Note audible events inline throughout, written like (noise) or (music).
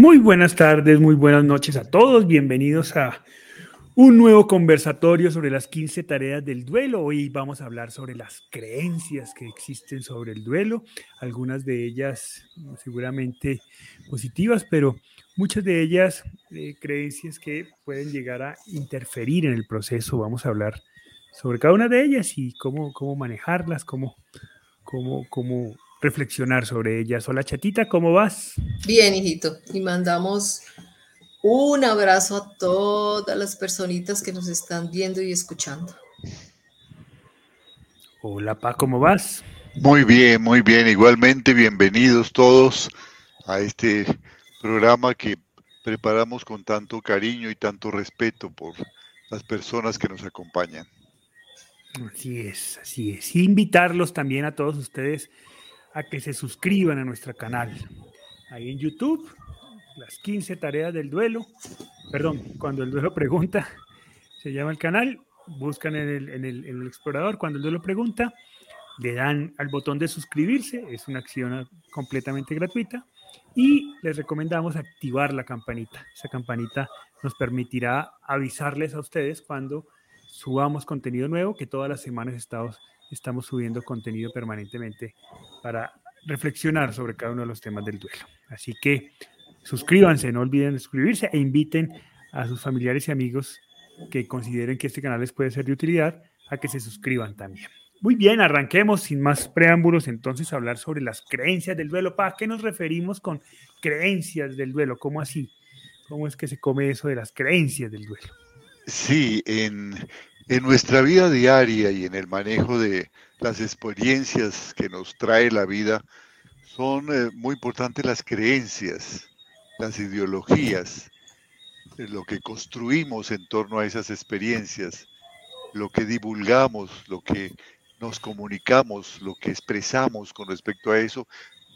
Muy buenas tardes, muy buenas noches a todos. Bienvenidos a un nuevo conversatorio sobre las 15 tareas del duelo. Hoy vamos a hablar sobre las creencias que existen sobre el duelo, algunas de ellas seguramente positivas, pero muchas de ellas eh, creencias que pueden llegar a interferir en el proceso. Vamos a hablar sobre cada una de ellas y cómo, cómo manejarlas, cómo, cómo, cómo reflexionar sobre ellas. Hola chatita, ¿cómo vas? Bien, hijito. Y mandamos un abrazo a todas las personitas que nos están viendo y escuchando. Hola, Pa, ¿cómo vas? Muy bien, muy bien. Igualmente, bienvenidos todos a este programa que preparamos con tanto cariño y tanto respeto por las personas que nos acompañan. Así es, así es. invitarlos también a todos ustedes a que se suscriban a nuestro canal. Ahí en YouTube, las 15 tareas del duelo. Perdón, cuando el duelo pregunta, se llama el canal. Buscan en el, en el, explorador cuando el duelo pregunta. Le dan al botón de suscribirse. Es una acción completamente gratuita. Y les recomendamos activar la campanita. Esa campanita nos permitirá avisarles a ustedes cuando subamos contenido nuevo, que todas las semanas estamos estamos subiendo contenido permanentemente para reflexionar sobre cada uno de los temas del duelo. Así que suscríbanse, no olviden suscribirse e inviten a sus familiares y amigos que consideren que este canal les puede ser de utilidad a que se suscriban también. Muy bien, arranquemos sin más preámbulos entonces a hablar sobre las creencias del duelo. ¿Para qué nos referimos con creencias del duelo? ¿Cómo así? ¿Cómo es que se come eso de las creencias del duelo? Sí, en, en nuestra vida diaria y en el manejo de las experiencias que nos trae la vida, son eh, muy importantes las creencias, las ideologías, eh, lo que construimos en torno a esas experiencias, lo que divulgamos, lo que nos comunicamos, lo que expresamos con respecto a eso,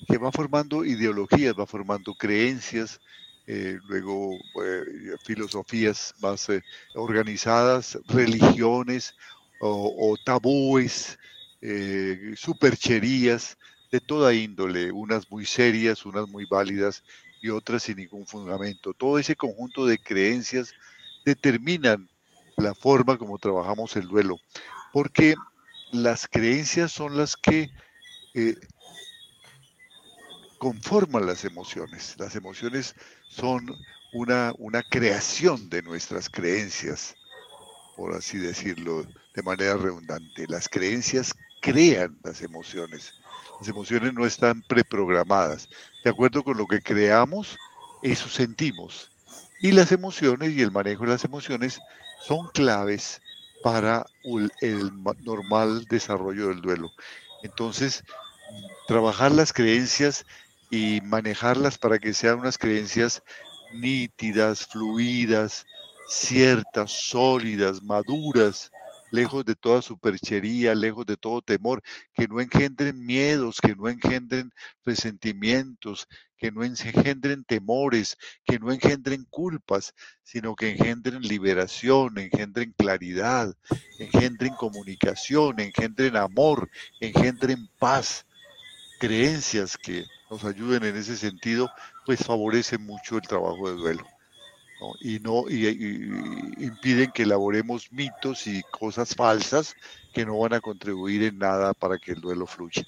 que va formando ideologías, va formando creencias, eh, luego eh, filosofías más eh, organizadas, religiones o, tabúes, supercherías de toda índole, unas muy serias, unas muy válidas y otras sin ningún fundamento. Todo ese conjunto de creencias determinan la forma como trabajamos el duelo, porque las creencias son las que conforman las emociones. Las emociones son una, una creación de nuestras creencias, por así decirlo de manera redundante. Las creencias crean las emociones. Las emociones no están preprogramadas. De acuerdo con lo que creamos, eso sentimos. Y las emociones y el manejo de las emociones son claves para el normal desarrollo del duelo. Entonces, trabajar las creencias y manejarlas para que sean unas creencias nítidas, fluidas, ciertas, sólidas, maduras, lejos de toda superchería, lejos de todo temor, que no engendren miedos, que no engendren resentimientos, que no engendren temores, que no engendren culpas, sino que engendren liberación, engendren claridad, engendren comunicación, engendren amor, engendren paz, creencias que nos ayuden en ese sentido, pues favorece mucho el trabajo de duelo. Y no impiden que elaboremos mitos y cosas falsas que no van a contribuir en nada para que el duelo fluya.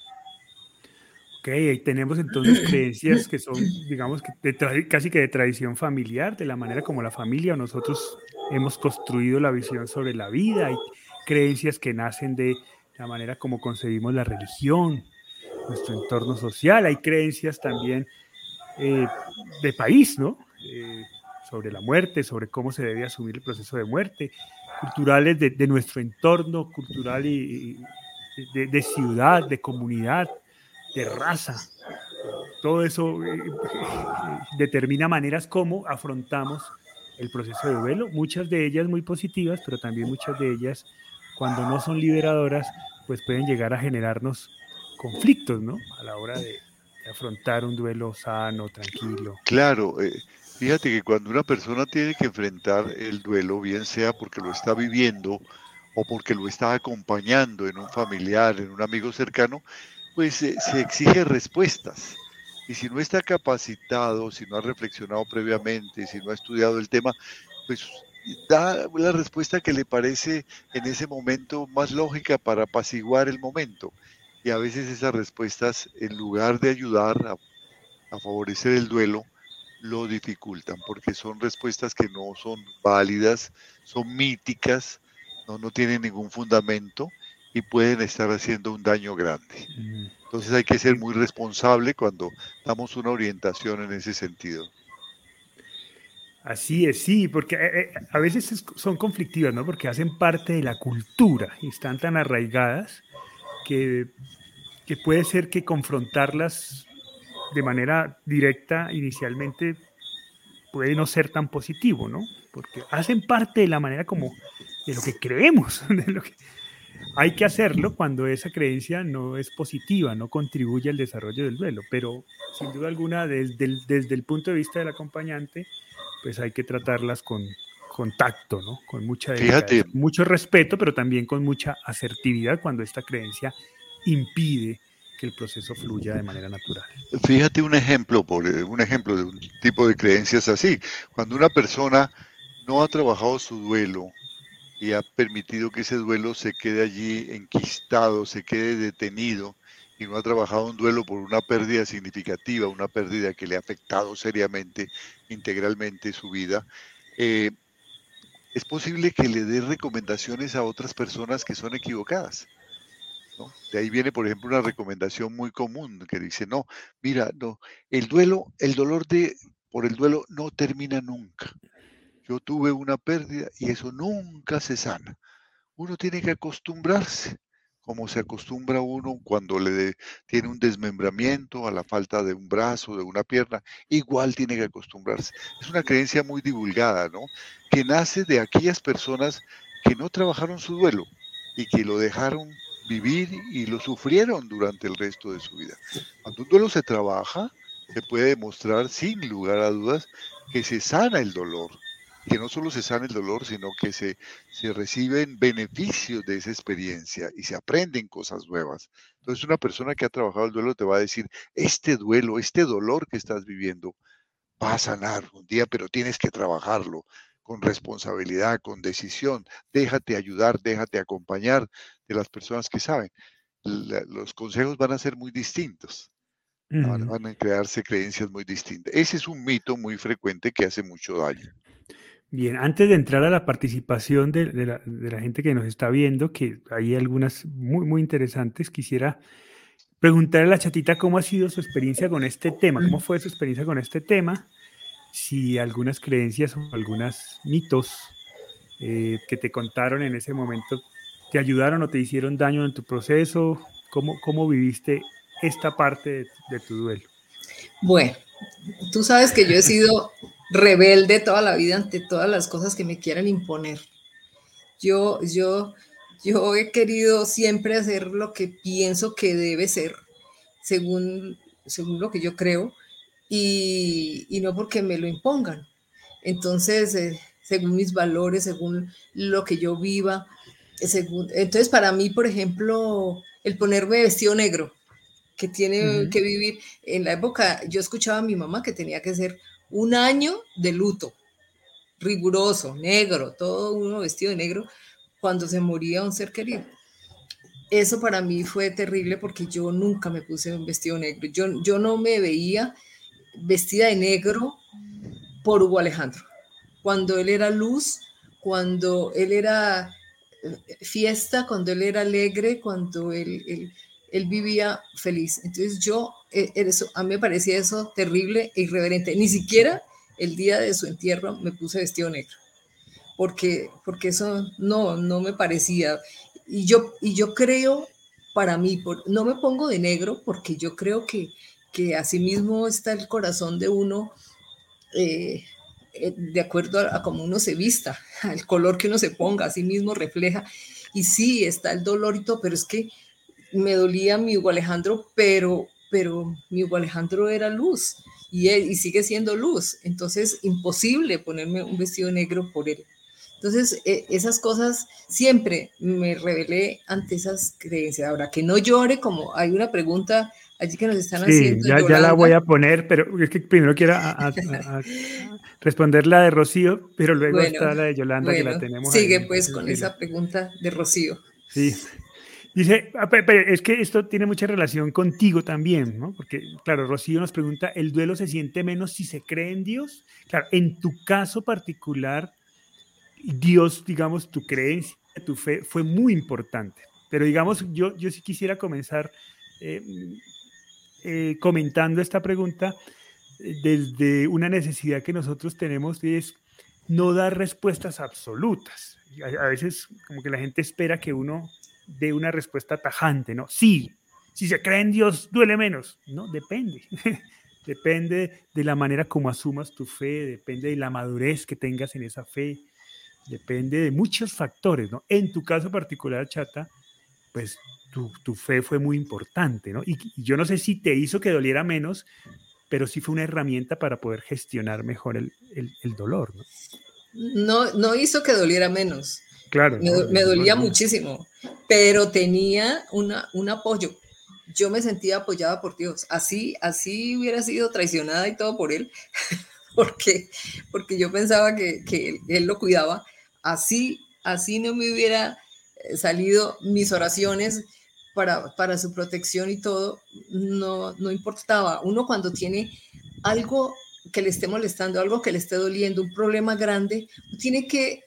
Ok, ahí tenemos entonces creencias que son, digamos, que casi que de tradición familiar, de la manera como la familia o nosotros hemos construido la visión sobre la vida. Hay creencias que nacen de la manera como concebimos la religión, nuestro entorno social, hay creencias también eh, de país, ¿no? Eh, sobre la muerte, sobre cómo se debe asumir el proceso de muerte, culturales de, nuestro entorno, cultural y, de, ciudad, de comunidad, de raza. Todo eso eh, (laughs) determina maneras como afrontamos el proceso de duelo, muchas de ellas muy positivas, pero también muchas de ellas, cuando no son liberadoras, pues pueden llegar a generarnos conflictos, ¿no? A la hora de, afrontar un duelo sano, tranquilo. Claro, eh, fíjate que cuando una persona tiene que enfrentar el duelo, bien sea porque lo está viviendo o porque lo está acompañando en un familiar, en un amigo cercano, pues se exige respuestas. Y si no está capacitado, si no ha reflexionado previamente, si no ha estudiado el tema, pues da la respuesta que le parece en ese momento más lógica para apaciguar el momento. Y a veces esas respuestas, en lugar de ayudar a, favorecer el duelo, lo dificultan, porque son respuestas que no son válidas, son míticas, no, no tienen ningún fundamento y pueden estar haciendo un daño grande. Entonces hay que ser muy responsable cuando damos una orientación en ese sentido. Así es, sí, porque eh, eh, a veces son conflictivas, ¿no? Porque hacen parte de la cultura y están tan arraigadas que, puede ser que confrontarlas de manera directa inicialmente puede no ser tan positivo, ¿no? Porque hacen parte de la manera como de lo que creemos, (laughs) hay que hacerlo cuando esa creencia no es positiva, no contribuye al desarrollo del duelo, pero sin duda alguna desde el punto de vista del acompañante, pues hay que tratarlas con, contacto, ¿no? Con mucha mucho respeto, pero también con mucha asertividad cuando esta creencia impide que el proceso fluya de manera natural. Fíjate un ejemplo, por, un ejemplo de un tipo de creencias así. Cuando una persona no ha trabajado su duelo y ha permitido que ese duelo se quede allí enquistado, se quede detenido, y no ha trabajado un duelo por una pérdida significativa, una pérdida que le ha afectado seriamente, integralmente su vida, eh, es posible que le dé recomendaciones a otras personas que son equivocadas. De ahí viene, por ejemplo, una recomendación muy común que dice, no, mira, no, el duelo, el dolor de, por el duelo no termina nunca. Yo tuve una pérdida y eso nunca se sana. Uno tiene que acostumbrarse como se acostumbra uno cuando le tiene un desmembramiento a la falta de un brazo, de una pierna, igual tiene que acostumbrarse. Es una creencia muy divulgada, ¿no? Que nace de aquellas personas que no trabajaron su duelo y que lo dejaron vivir y lo sufrieron durante el resto de su vida. Cuando un duelo se trabaja, se puede demostrar sin lugar a dudas que se sana el dolor, que no solo se sana el dolor, sino que se, se reciben beneficios de esa experiencia y se aprenden cosas nuevas. Entonces una persona que ha trabajado el duelo te va a decir, este duelo, este dolor que estás viviendo va a sanar un día, pero tienes que trabajarlo con responsabilidad, con decisión. Déjate ayudar, déjate acompañar de las personas que saben. los consejos van a ser muy distintos. Van a crearse creencias muy distintas. Ese es un mito muy frecuente que hace mucho daño. Bien, antes de entrar a la participación de, la, gente que nos está viendo, que hay algunas muy, muy interesantes, quisiera preguntarle a la chatita cómo ha sido su experiencia con este tema, cómo fue su experiencia con este tema, si algunas creencias o algunos mitos eh, que te contaron en ese momento te ayudaron o te hicieron daño en tu proceso, cómo, cómo viviste esta parte de, de tu duelo. Bueno, tú sabes que yo he sido rebelde toda la vida ante todas las cosas que me quieran imponer. Yo, yo, yo he querido siempre hacer lo que pienso que debe ser, según, según lo que yo creo, y, no porque me lo impongan. Entonces, eh, según mis valores, según lo que yo viva, según, entonces para mí, por ejemplo, el ponerme vestido negro, que tiene que vivir, en la época yo escuchaba a mi mamá que tenía que ser un año de luto, riguroso, negro, todo uno vestido de negro, cuando se moría un ser querido. Eso para mí fue terrible porque yo nunca me puse un vestido negro. Yo, yo no me veía vestida de negro por Hugo Alejandro. Cuando él era luz, cuando él era eh, fiesta, cuando él era alegre, cuando él, él, él vivía feliz. Entonces yo e, eso, a mí me parecía eso terrible e irreverente. Ni siquiera el día de su entierro me puse vestido negro, porque, porque eso no, no me parecía. Y yo, y yo creo, para mí, no me pongo de negro porque yo creo que, que así mismo está el corazón de uno. Eh, eh, de acuerdo a, a cómo uno se vista, al color que uno se ponga, así mismo refleja. Y sí, está el dolorito, pero es que me dolía mi Hugo Alejandro, pero pero mi Hugo Alejandro era luz y, él, y sigue siendo luz, entonces imposible ponerme un vestido negro por él. Entonces, e, esas cosas siempre me rebelé ante esas creencias. Ahora, que no llore, como hay una pregunta allí que nos están haciendo. Ya, ya la voy a poner, pero es que primero quiero (laughs) responder la de Rocío, pero luego está la de Yolanda que la tenemos. Sigue pues con esa pregunta de Rocío. Sí. Dice, ah, es que esto tiene mucha relación contigo también, ¿no? Porque, claro, Rocío nos pregunta, ¿el duelo se siente menos si se cree en Dios? Claro, en tu caso particular, Dios, digamos, tu creencia, tu fe fue muy importante. Pero digamos, yo, yo sí quisiera comenzar eh, eh, comentando esta pregunta eh, desde una necesidad que nosotros tenemos y es no dar respuestas absolutas. A, veces como que la gente espera que uno dé una respuesta tajante, ¿no? Sí, si se cree en Dios duele menos. No, depende. (laughs) depende de la manera como asumas tu fe, depende de la madurez que tengas en esa fe, depende de muchos factores, ¿no? En tu caso particular, Chata, pues tu, fe fue muy importante, ¿no? Y, yo no sé si te hizo que doliera menos, pero sí fue una herramienta para poder gestionar mejor el, dolor, ¿no? ¿no? No hizo que doliera menos. Claro. Me, dolía muchísimo, pero tenía una, un apoyo. Yo me sentía apoyada por Dios. Así, así hubiera sido traicionada y todo por Él, (laughs) porque, porque yo pensaba que, que él, lo cuidaba. Así, así no me hubiera salido mis oraciones para, para su protección y todo, no, no importaba. Uno cuando tiene algo que le esté molestando, algo que le esté doliendo, un problema grande, tiene que,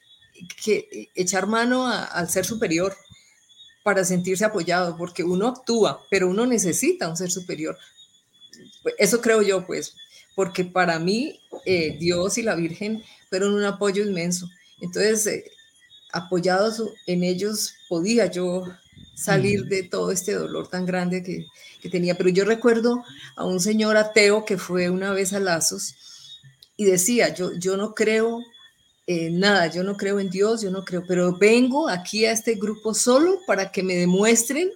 que echar mano al ser superior para sentirse apoyado, porque uno actúa, pero uno necesita un ser superior. Eso creo yo, pues, porque para mí eh, Dios y la Virgen fueron un apoyo inmenso. Entonces, eh, apoyados en ellos, podía yo salir de todo este dolor tan grande que, tenía. Pero yo recuerdo a un señor ateo que fue una vez a Lazos y decía, yo, yo no creo en nada, yo no creo en Dios, yo no creo, pero vengo aquí a este grupo solo para que me demuestren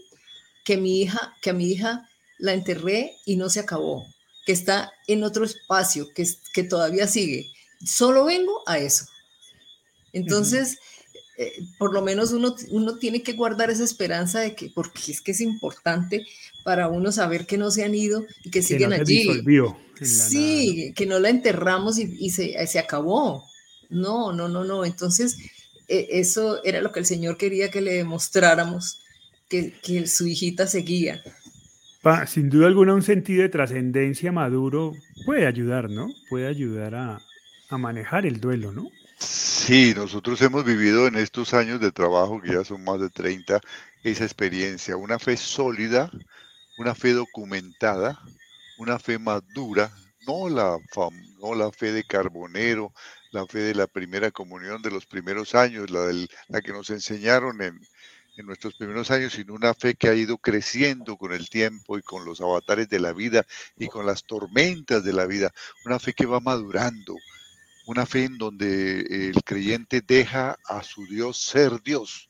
que mi hija, que a mi hija la enterré y no se acabó, que está en otro espacio, que, que todavía sigue. Solo vengo a eso. Entonces, eh, por lo menos uno, uno tiene que guardar esa esperanza de que, porque es que es importante para uno saber que no se han ido y que, siguen allí. sí, que no la enterramos y, se, se, acabó. No, no, no, no. Entonces, e, eso era lo que el Señor quería que le demostráramos, que, que su hijita seguía. sin duda alguna, un sentido de trascendencia maduro puede ayudar, ¿no? Puede ayudar a, a manejar el duelo, ¿no? Sí, nosotros hemos vivido en estos años de trabajo, que ya son más de 30, esa experiencia, una fe sólida, una fe documentada, una fe madura, no la, no la fe de carbonero, la fe de la primera comunión de los primeros años, la, del, la que nos enseñaron en, en nuestros primeros años, sino una fe que ha ido creciendo con el tiempo y con los avatares de la vida y con las tormentas de la vida, una fe que va madurando, una fe en donde el creyente deja a su Dios ser Dios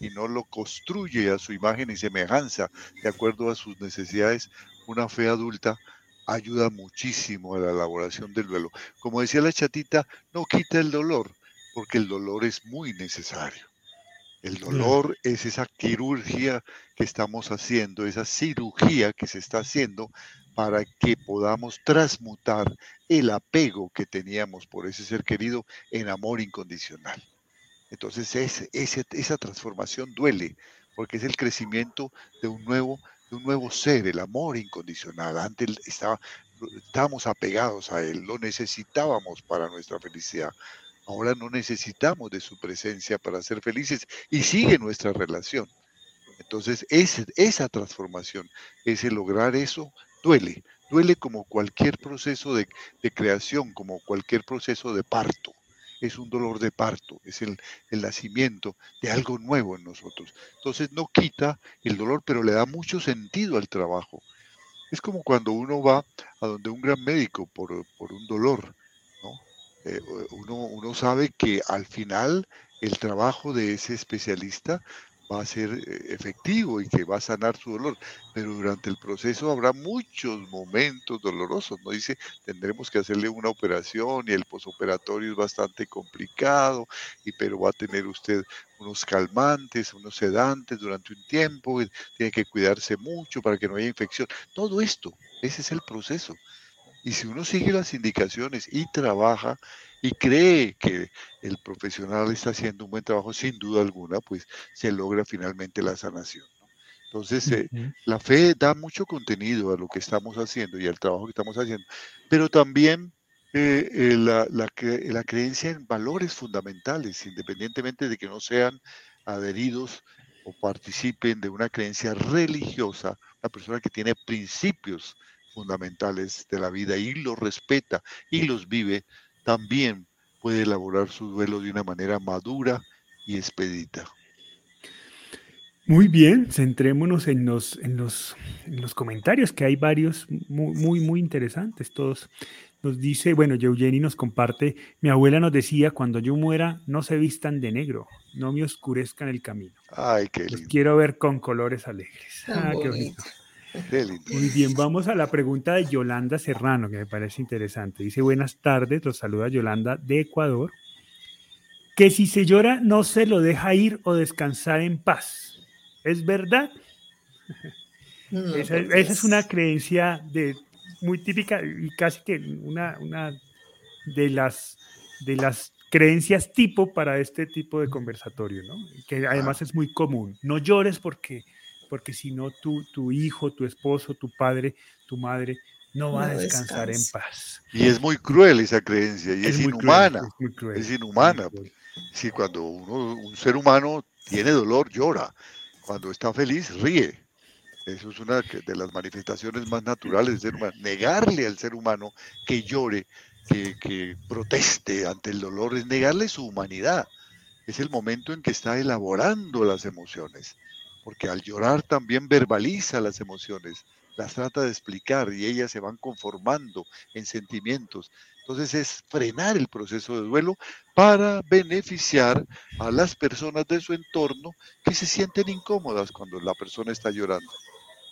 y no lo construye a su imagen y semejanza de acuerdo a sus necesidades. Una fe adulta ayuda muchísimo a la elaboración del duelo. Como decía la chatita, no quita el dolor, porque el dolor es muy necesario. El dolor es esa quirurgia que estamos haciendo, esa cirugía que se está haciendo para que podamos transmutar el apego que teníamos por ese ser querido en amor incondicional. Entonces esa transformación duele porque es el crecimiento de un nuevo, un nuevo ser, el amor incondicional. Antes estábamos apegados a él, lo necesitábamos para nuestra felicidad. Ahora no necesitamos de su presencia para ser felices y sigue nuestra relación. Entonces, esa transformación, ese lograr eso, duele, duele como cualquier proceso de, creación, como cualquier proceso de parto. Es un dolor de parto, es el, el nacimiento de algo nuevo en nosotros. Entonces no quita el dolor, pero le da mucho sentido al trabajo. Es como cuando uno va a donde un gran médico por, un dolor, ¿no? Eh, uno, uno sabe que al final el trabajo de ese especialista va a ser eh, efectivo y que va a sanar su dolor, pero durante el proceso habrá muchos momentos dolorosos, ¿no? Dice, tendremos que hacerle una operación y el posoperatorio es bastante complicado, y pero va a tener usted unos calmantes, unos sedantes durante un tiempo, tiene que cuidarse mucho para que no haya infección. Todo esto, ese es el proceso. Y si uno sigue las indicaciones y trabaja y cree que el profesional está haciendo un buen trabajo, sin duda alguna, pues se logra finalmente la sanación. Entonces, eh, la fe da mucho contenido a lo que estamos haciendo y al trabajo que estamos haciendo, pero también eh, eh, la, la, creencia en valores fundamentales, independientemente de que no sean adheridos o participen de una creencia religiosa, una persona que tiene principios fundamentales de la vida y los respeta y los vive, también puede elaborar su duelo de una manera madura y expedita. Muy bien, centrémonos en los, en los, en los comentarios, que hay varios muy, muy, muy interesantes todos. Nos dice, bueno, Eugeni nos comparte, mi abuela nos decía, cuando yo muera, no se vistan de negro, no me oscurezcan el camino. Ay, qué lindo. Los quiero ver con colores alegres. Ah, qué bonito. Muy bien, vamos a la pregunta de Yolanda Serrano, que me parece interesante. Dice, buenas tardes, los saluda Yolanda de Ecuador. Que si se llora no se lo deja ir o descansar en paz. ¿Es verdad? (laughs) esa, es una creencia de, muy típica y casi que una, una de, las, de las creencias tipo para este tipo de conversatorio, ¿no? Que además es muy común. No llores porque porque si no, tu, tu hijo, tu esposo, tu padre, tu madre no va a descansar en paz. Y es muy cruel esa creencia, y es, inhumana. es, inhumana. Si cuando uno, un ser humano tiene dolor, llora. Cuando está feliz, ríe. Eso es una de las manifestaciones más naturales del ser humano. Negarle al ser humano que llore, que, que proteste ante el dolor, es negarle su humanidad. Es el momento en que está elaborando las emociones porque al llorar también verbaliza las emociones, las trata de explicar y ellas se van conformando en sentimientos. Entonces es frenar el proceso de duelo para beneficiar a las personas de su entorno que se sienten incómodas cuando la persona está llorando,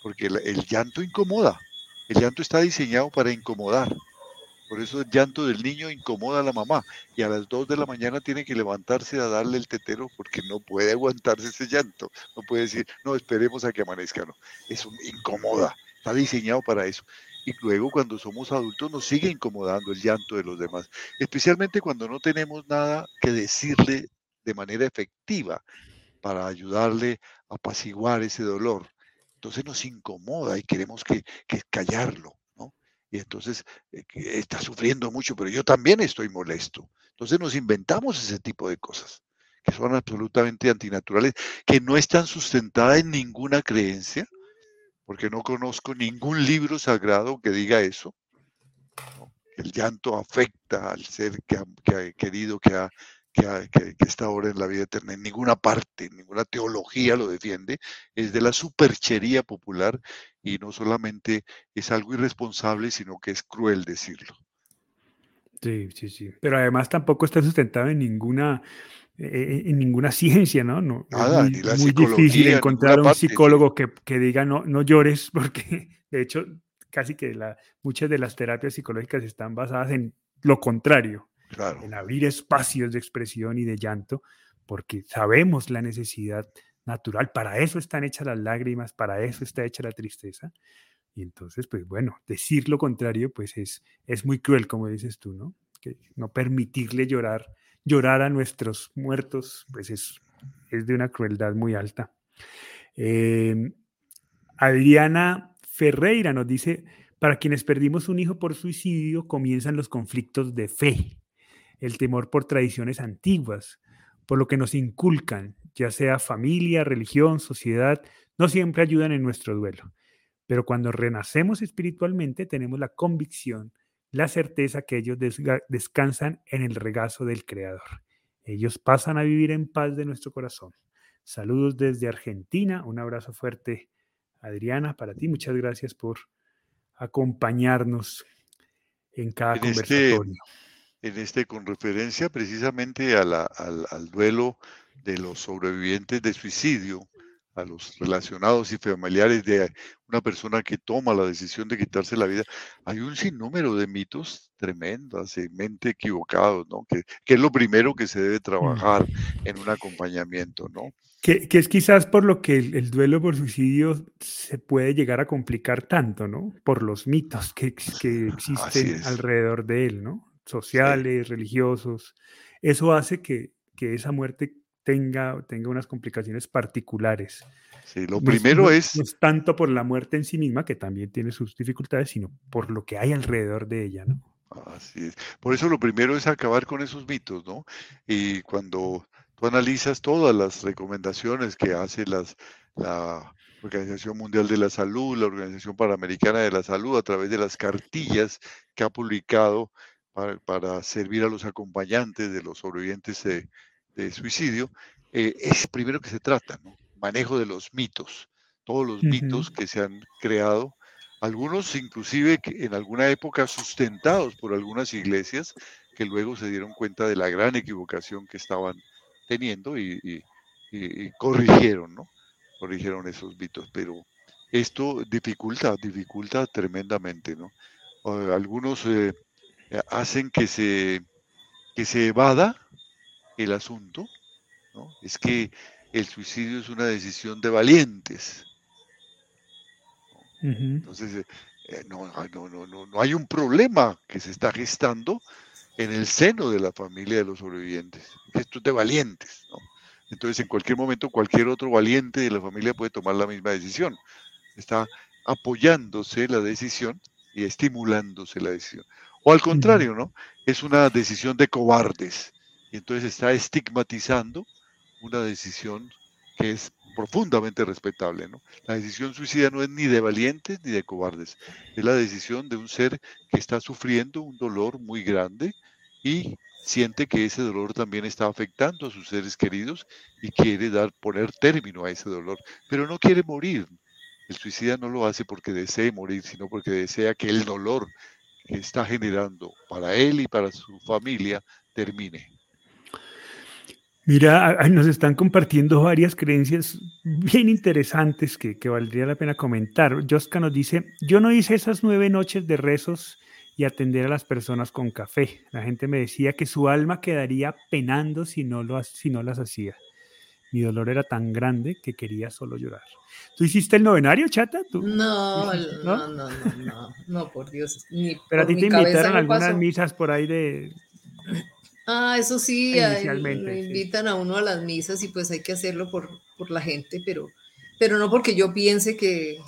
porque el, el llanto incomoda, el llanto está diseñado para incomodar. Por eso el llanto del niño incomoda a la mamá y a las 2 de la mañana tiene que levantarse a darle el tetero porque no puede aguantarse ese llanto. No puede decir, no, esperemos a que amanezca. No, es un, incomoda, está diseñado para eso. Y luego cuando somos adultos nos sigue incomodando el llanto de los demás, especialmente cuando no tenemos nada que decirle de manera efectiva para ayudarle a apaciguar ese dolor. Entonces nos incomoda y queremos que, que callarlo y entonces eh, está sufriendo mucho, pero yo también estoy molesto. Entonces nos inventamos ese tipo de cosas que son absolutamente antinaturales, que no están sustentadas en ninguna creencia, porque no conozco ningún libro sagrado que diga eso. El llanto afecta al ser que ha, querido, que ha que, está ahora en la vida eterna. En ninguna parte, ninguna teología lo defiende. Es de la superchería popular y no solamente es algo irresponsable, sino que es cruel decirlo. Sí, sí, sí. Pero además tampoco está sustentado en ninguna, eh, eh, en ninguna ciencia, ¿no? no Nada, es muy, muy difícil encontrar un psicólogo que, que, diga no, no llores, (laughs) porque de hecho casi que la, muchas de las terapias psicológicas están basadas en lo contrario, en abrir espacios de expresión y de llanto, porque sabemos la necesidad natural, para eso están hechas las lágrimas, para eso está hecha la tristeza. Y entonces, pues bueno, decir lo contrario, pues es, es muy cruel, como dices tú, ¿no? Que no permitirle llorar, llorar a nuestros muertos, pues es, es de una crueldad muy alta. Em, Adriana Ferreira nos dice, para quienes perdimos un hijo por suicidio, comienzan los conflictos de fe el temor por tradiciones antiguas, por lo que nos inculcan, ya sea familia, religión, sociedad, no siempre ayudan en nuestro duelo. Pero cuando renacemos espiritualmente tenemos la convicción, la certeza que ellos descansan en el regazo del Creador. Ellos pasan a vivir en paz de nuestro corazón. Saludos desde Argentina, un abrazo fuerte, Adriana, para ti. Muchas gracias por acompañarnos en cada este conversatorio en este con referencia precisamente al, al, duelo de los sobrevivientes de suicidio, a los relacionados y familiares de una persona que toma la decisión de quitarse la vida, hay un sinnúmero de mitos tremendos, mente equivocados, ¿no? Que, que, es lo primero que se debe trabajar en un acompañamiento, ¿no? Que, que es quizás por lo que el, duelo por suicidio se puede llegar a complicar tanto, ¿no? Por los mitos que, que existen alrededor de él, ¿no? Sociales, religiosos. Eso hace que, que esa muerte tenga, tenga unas complicaciones particulares. Sí, lo primero es... No es tanto por la muerte en sí misma, que también tiene sus dificultades, sino por lo que hay alrededor de ella, ¿no? Así es. Por eso lo primero es acabar con esos mitos, ¿no? Y cuando tú analizas todas las recomendaciones que hace las, la Organización Mundial de la Salud, la Organización Panamericana de la Salud, a través de las cartillas que ha publicado para, para servir a los acompañantes de los sobrevivientes de, de suicidio, eh, es primero que se trata, ¿no? manejo de los mitos, todos los mitos que se han creado, algunos inclusive en alguna época sustentados por algunas iglesias que luego se dieron cuenta de la gran equivocación que estaban teniendo y, corrigieron, ¿no? Corrigieron esos mitos, pero esto dificulta, dificulta tremendamente, ¿no? algunos eh, hacen que se, que se evada el asunto, ¿no? Es que el suicidio es una decisión de valientes. Entonces, eh, eh, no, no, no, no, hay un problema que se está gestando en el seno de la familia de los sobrevivientes. Esto es de valientes. ¿no? Entonces, en cualquier momento, cualquier otro valiente de la familia puede tomar la misma decisión. Está apoyándose la decisión y estimulándose la decisión. O al contrario, ¿no? Es una decisión de cobardes y entonces está estigmatizando una decisión que es profundamente respetable. ¿no? La decisión suicida no es ni de valientes ni de cobardes, es la decisión de un ser que está sufriendo un dolor muy grande y siente que ese dolor también está afectando a sus seres queridos y quiere dar poner término a ese dolor, pero no quiere morir. El suicida no lo hace porque desee morir, sino porque desea que el dolor que está generando para él y para su familia termine. Mira, nos están compartiendo varias creencias bien interesantes que, valdría la pena comentar. Josca nos dice, yo no hice esas nueve noches de rezos y atender a las personas con café. La gente me decía que su alma quedaría penando si no, lo, si no las hacía. Mi dolor era tan grande que quería solo llorar. ¿Tú hiciste el novenario, chata? No, no, no, no, no, no, por Dios. Pero a ti te invitaron a algunas misas por ahí de, Ah, eso sí, me invitan a uno a las misas y pues hay que hacerlo por, por la gente, pero, pero no porque yo piense que,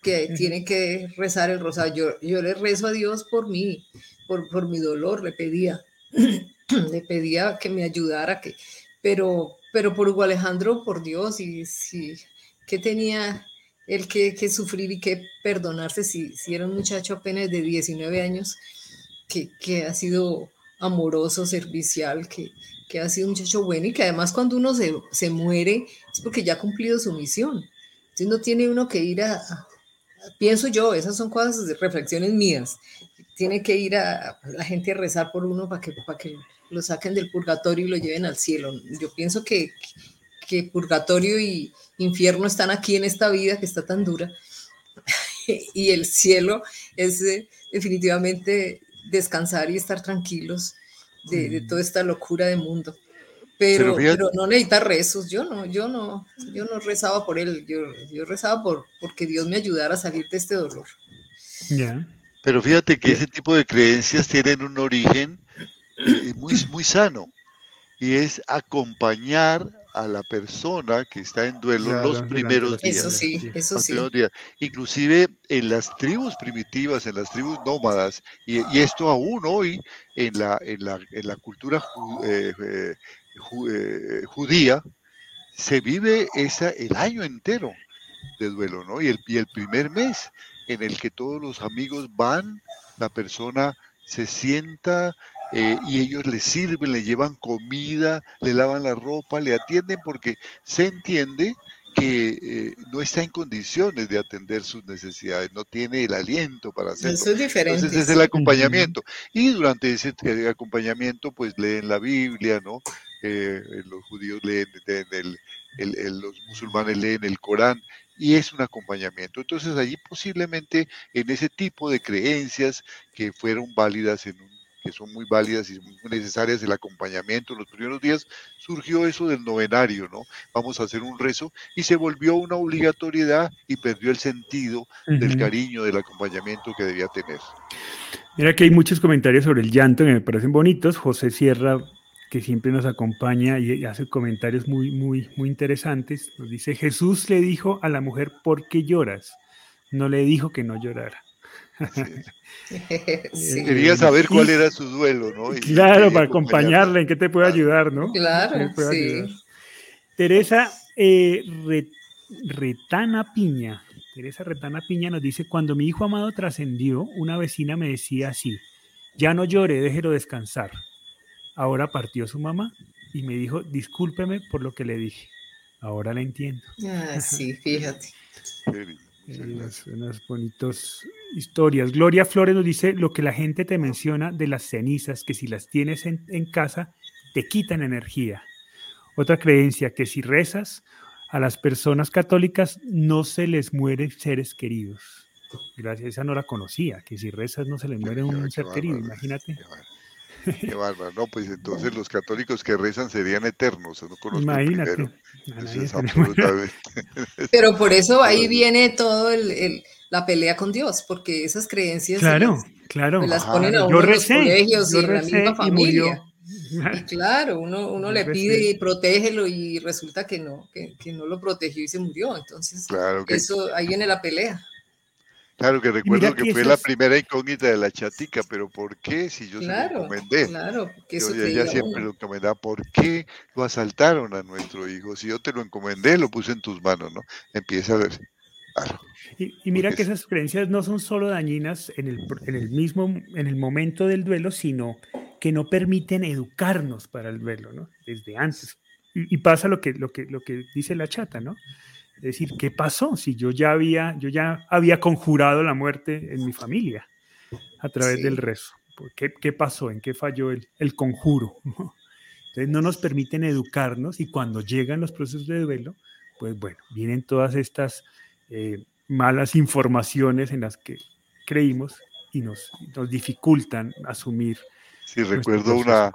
que tiene que rezar el rosario. Yo, yo le rezo a Dios por mí, por, por mi dolor, le pedía, (clears throat) le pedía que me ayudara, que, pero, pero por Hugo Alejandro, por Dios, y si, que tenía él que, que, sufrir y que perdonarse si, si era un muchacho apenas de 19 años que, que ha sido amoroso, servicial, que, que ha sido un muchacho bueno y que además cuando uno se, se, muere es porque ya ha cumplido su misión. Entonces no tiene uno que ir a, pienso yo, esas son cosas, reflexiones mías, tiene que ir a, la gente a rezar por uno para que, para que lo saquen del purgatorio y lo lleven al cielo. Yo pienso que, que purgatorio y infierno están aquí en esta vida que está tan dura (laughs) y el cielo es eh, definitivamente descansar y estar tranquilos de, toda esta locura de mundo. Pero, pero, no necesita rezos, yo no, yo no, yo no rezaba por él, yo, yo rezaba por porque Dios me ayudara a salir de este dolor. Pero fíjate que ese tipo de creencias tienen un origen eh, muy, muy sano y es acompañar a la persona que está en duelo los primeros días. Eso sí, eso sí. Inclusive en las tribus primitivas, en las tribus nómadas, y, esto aún hoy en la, en la, en la cultura eh, eh, eh, judía, se vive esa, el año entero de duelo, ¿no? Y el, y el primer mes en el que todos los amigos van, la persona se sienta, eh, y ellos le sirven, le llevan comida, le lavan la ropa, le atienden porque se entiende que eh, no está en condiciones de atender sus necesidades, no tiene el aliento para hacerlo. Eso es diferente. Entonces es el acompañamiento. Y durante ese acompañamiento, pues leen la Biblia, ¿no? Eh, los judíos leen, los musulmanes leen el Corán y es un acompañamiento. Entonces allí posiblemente en ese tipo de creencias que fueron válidas en un que son muy válidas y muy necesarias el acompañamiento en los primeros días, surgió eso del novenario, ¿no? Vamos a hacer un rezo y se volvió una obligatoriedad y perdió el sentido del cariño, del acompañamiento que debía tener. Mira que hay muchos comentarios sobre el llanto que me parecen bonitos. José Sierra, que siempre nos acompaña y hace comentarios muy, muy, muy interesantes, nos dice, Jesús le dijo a la mujer, ¿por qué lloras? No le dijo que no llorara. (laughs) Quería saber cuál era su duelo, ¿no? claro, para acompañarle, en qué te puede ayudar, ¿no? Claro, sí. Teresa eh, Retana Piña, Teresa Retana Piña nos dice, cuando mi hijo amado trascendió, una vecina me decía así, ya no llore, déjelo descansar. Ahora partió su mamá y me dijo, discúlpeme por lo que le dije. Ahora la entiendo. Ah, sí, (laughs) fíjate. Unas, unas bonitas historias. Gloria Flores nos dice lo que la gente te menciona de las cenizas, que si las tienes en, casa, te quitan energía. Otra creencia, que si rezas, a las personas católicas no se les mueren seres queridos. Gracias, esa no la conocía, que si rezas no se les muere un ser querido, imagínate. (laughs) Qué bárbaro. No, pues entonces los católicos que rezan serían eternos. No Imagínate. Pero por eso (laughs) ahí viene todo el, la pelea con Dios, porque esas creencias claro, claro. las ponen a uno en los colegios y en la misma familia. (laughs) Y, claro, uno, uno le pide y protégelo y resulta que no, que, que, no lo protegió y se murió. Entonces, eso ahí viene la pelea. Claro que recuerdo que, fue la primera incógnita de la chatica, pero ¿por qué si yo se lo encomendé? Claro, porque eso yo, ella siempre lo encomendaba, ¿por qué lo asaltaron a nuestro hijo? Si yo te lo encomendé, lo puse en tus manos, ¿no? Empieza a ver. Claro. Y, mira que esas creencias no son solo dañinas en el, en el mismo, en el momento del duelo, sino que no permiten educarnos para el duelo, ¿no? Desde antes. Y, y pasa lo que, lo, que, lo que dice la chata, ¿no? Es decir, ¿qué pasó? Si yo ya había, yo ya había conjurado la muerte en mi familia a través del rezo. ¿Qué, ¿Qué, pasó? ¿En qué falló el, el conjuro? (laughs) Entonces no nos permiten educarnos y cuando llegan los procesos de duelo, pues bueno, vienen todas estas eh, malas informaciones en las que creímos y nos, nos dificultan asumir. Sí, recuerdo una,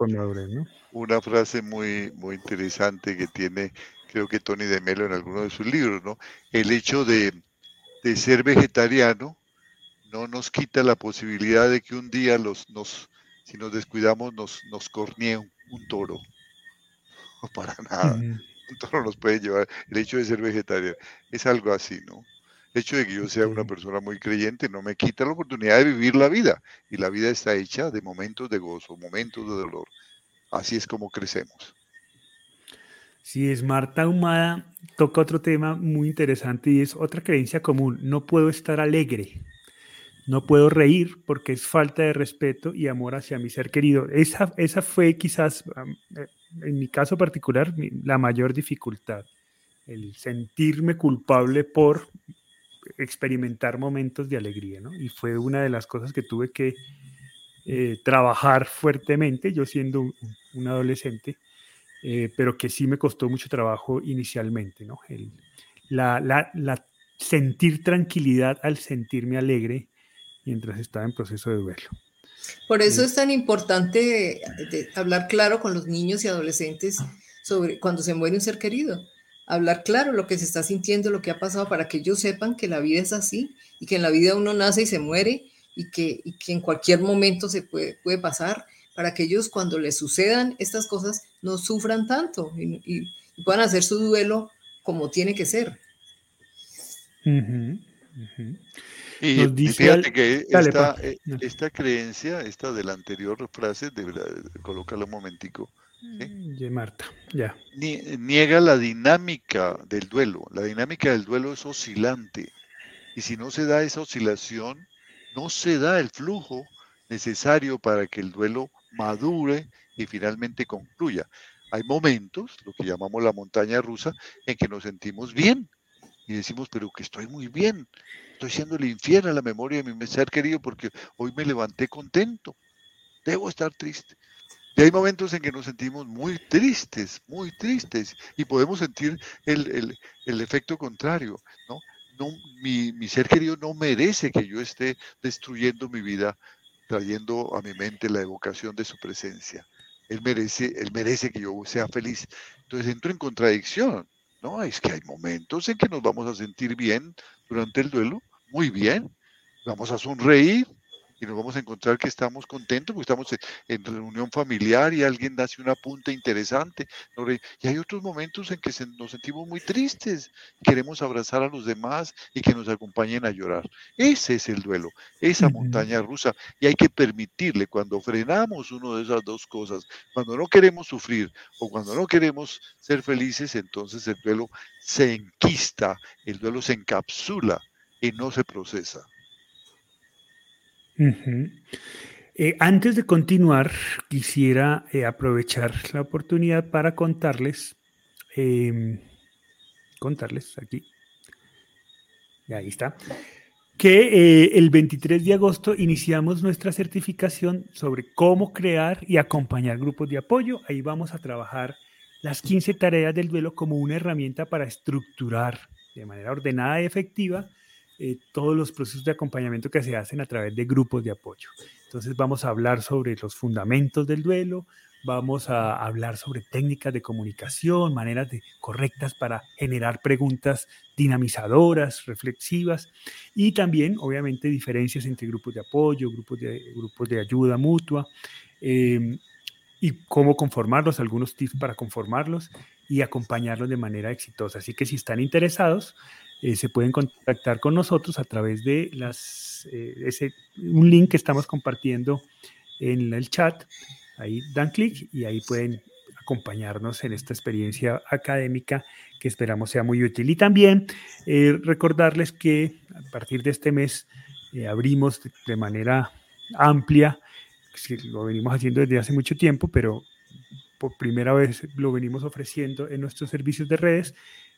una frase muy, muy interesante que tiene creo que Tony de Melo en alguno de sus libros, ¿no? El hecho de, ser vegetariano no nos quita la posibilidad de que un día los, nos, si nos descuidamos, nos, nos cornee un, toro. No (laughs) para nada. Un toro nos puede llevar. El hecho de ser vegetariano es algo así, ¿no? El hecho de que yo sea una persona muy creyente no me quita la oportunidad de vivir la vida. Y la vida está hecha de momentos de gozo, momentos de dolor. Así es como crecemos. Sí, es Marta Humada toca otro tema muy interesante y es otra creencia común. No puedo estar alegre, no puedo reír porque es falta de respeto y amor hacia mi ser querido. Esa, esa fue quizás, eh, en mi caso particular, la mayor dificultad, el sentirme culpable por experimentar momentos de alegría, ¿no? Y fue una de las cosas que tuve que eh, trabajar fuertemente, yo siendo un adolescente, eh, pero que sí me costó mucho trabajo inicialmente, ¿no? El, la, la, la, sentir tranquilidad al sentirme alegre mientras estaba en proceso de duelo. Por eso es tan importante hablar claro con los niños y adolescentes sobre cuando se muere un ser querido. Hablar claro lo que se está sintiendo, lo que ha pasado, para que ellos sepan que la vida es así y que en la vida uno nace y se muere y que, y que en cualquier momento se puede, puede pasar para que ellos cuando les sucedan estas cosas no sufran tanto y, puedan hacer su duelo como tiene que ser. Y, fíjate que esta, eh, esta, creencia, esta de la anterior frase, de, colócala un momentico. De Marta, ya. Niega la dinámica del duelo. La dinámica del duelo es oscilante. Y si no se da esa oscilación, no se da el flujo necesario para que el duelo madure y finalmente concluya. Hay momentos, lo que llamamos la montaña rusa, en que nos sentimos bien y decimos, pero que estoy muy bien, estoy siendo el infierno a la memoria de mi ser querido porque hoy me levanté contento, debo estar triste. Y hay momentos en que nos sentimos muy tristes, muy tristes, y podemos sentir el, efecto contrario, ¿no? no mi, mi, ser querido no merece que yo esté destruyendo mi vida, trayendo a mi mente la evocación de su presencia. Él merece, él merece que yo sea feliz. Entonces entro en contradicción. No, es que hay momentos en que nos vamos a sentir bien durante el duelo, muy bien, vamos a sonreír, y nos vamos a encontrar que estamos contentos porque estamos en reunión familiar y alguien hace una punta interesante. Y hay otros momentos en que nos sentimos muy tristes, queremos abrazar a los demás y que nos acompañen a llorar. Ese es el duelo, esa montaña rusa. Y hay que permitirle, cuando frenamos uno de esas dos cosas, cuando no queremos sufrir o cuando no queremos ser felices, entonces el duelo se enquista, el duelo se encapsula y no se procesa. Eh, antes de continuar, quisiera eh, aprovechar la oportunidad para contarles, em, contarles aquí, ahí está, que eh, el 23 de agosto iniciamos nuestra certificación sobre cómo crear y acompañar grupos de apoyo. Ahí vamos a trabajar las 15 tareas del duelo como una herramienta para estructurar de manera ordenada y efectiva eh, todos los procesos de acompañamiento que se hacen a través de grupos de apoyo. Entonces vamos a hablar sobre los fundamentos del duelo, vamos a hablar sobre técnicas de comunicación, maneras correctas para generar preguntas dinamizadoras, reflexivas y también, obviamente, diferencias entre grupos de apoyo, grupos de, grupos de ayuda mutua em, y cómo conformarlos, algunos tips para conformarlos y acompañarlos de manera exitosa. Así que si están interesados, eh, se pueden contactar con nosotros a través de las, eh, ese, un link que estamos compartiendo en el chat. Ahí dan clic y ahí pueden acompañarnos en esta experiencia académica que esperamos sea muy útil. Y también eh, recordarles que a partir de este mes abrimos de manera amplia, lo venimos haciendo desde hace mucho tiempo, pero por primera vez lo venimos ofreciendo en nuestros servicios de redes,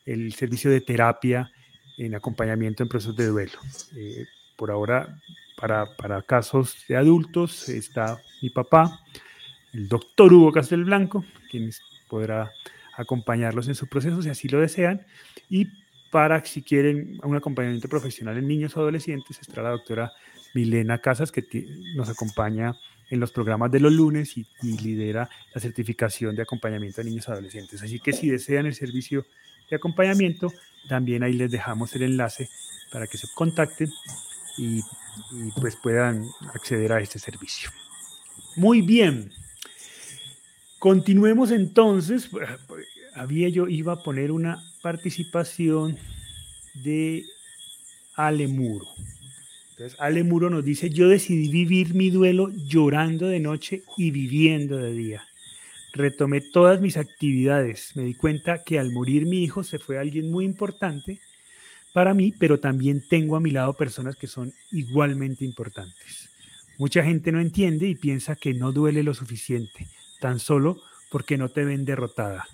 el servicio de terapia en acompañamiento en procesos de duelo. Eh, por ahora, para, para, casos de adultos, está mi papá, el doctor Hugo Castelblanco, quien podrá acompañarlos en su proceso si así lo desean. Y para, si quieren, un acompañamiento profesional en niños o adolescentes, está la doctora Milena Casas, que nos acompaña en los programas de los lunes y, y, lidera la certificación de acompañamiento a niños y adolescentes. Así que si desean el servicio de acompañamiento, también ahí les dejamos el enlace para que se contacten y, pues puedan acceder a este servicio. Muy bien. Continuemos entonces. Había yo iba a poner una participación de Ale Muro. Entonces, Ale Muro nos dice, yo decidí vivir mi duelo llorando de noche y viviendo de día retomé todas mis actividades. Me di cuenta que al morir mi hijo se fue alguien muy importante para mí, pero también tengo a mi lado personas que son igualmente importantes. Mucha gente no entiende y piensa que no duele lo suficiente, tan solo porque no te ven derrotada.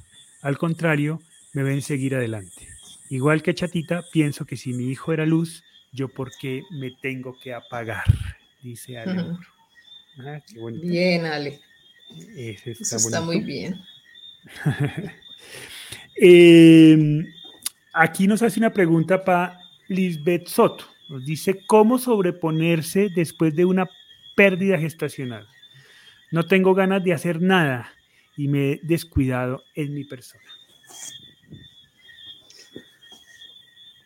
Al contrario, me ven seguir adelante. Igual que Chatita, pienso que si mi hijo era luz, yo por qué me tengo que apagar, dice Ale. (laughs) Ah, Bien, Ale. Eso está muy bien. (laughs) Em, aquí nos hace una pregunta para Lisbeth Soto. Nos dice, ¿cómo sobreponerse después de una pérdida gestacional? No tengo ganas de hacer nada y me he descuidado en mi persona.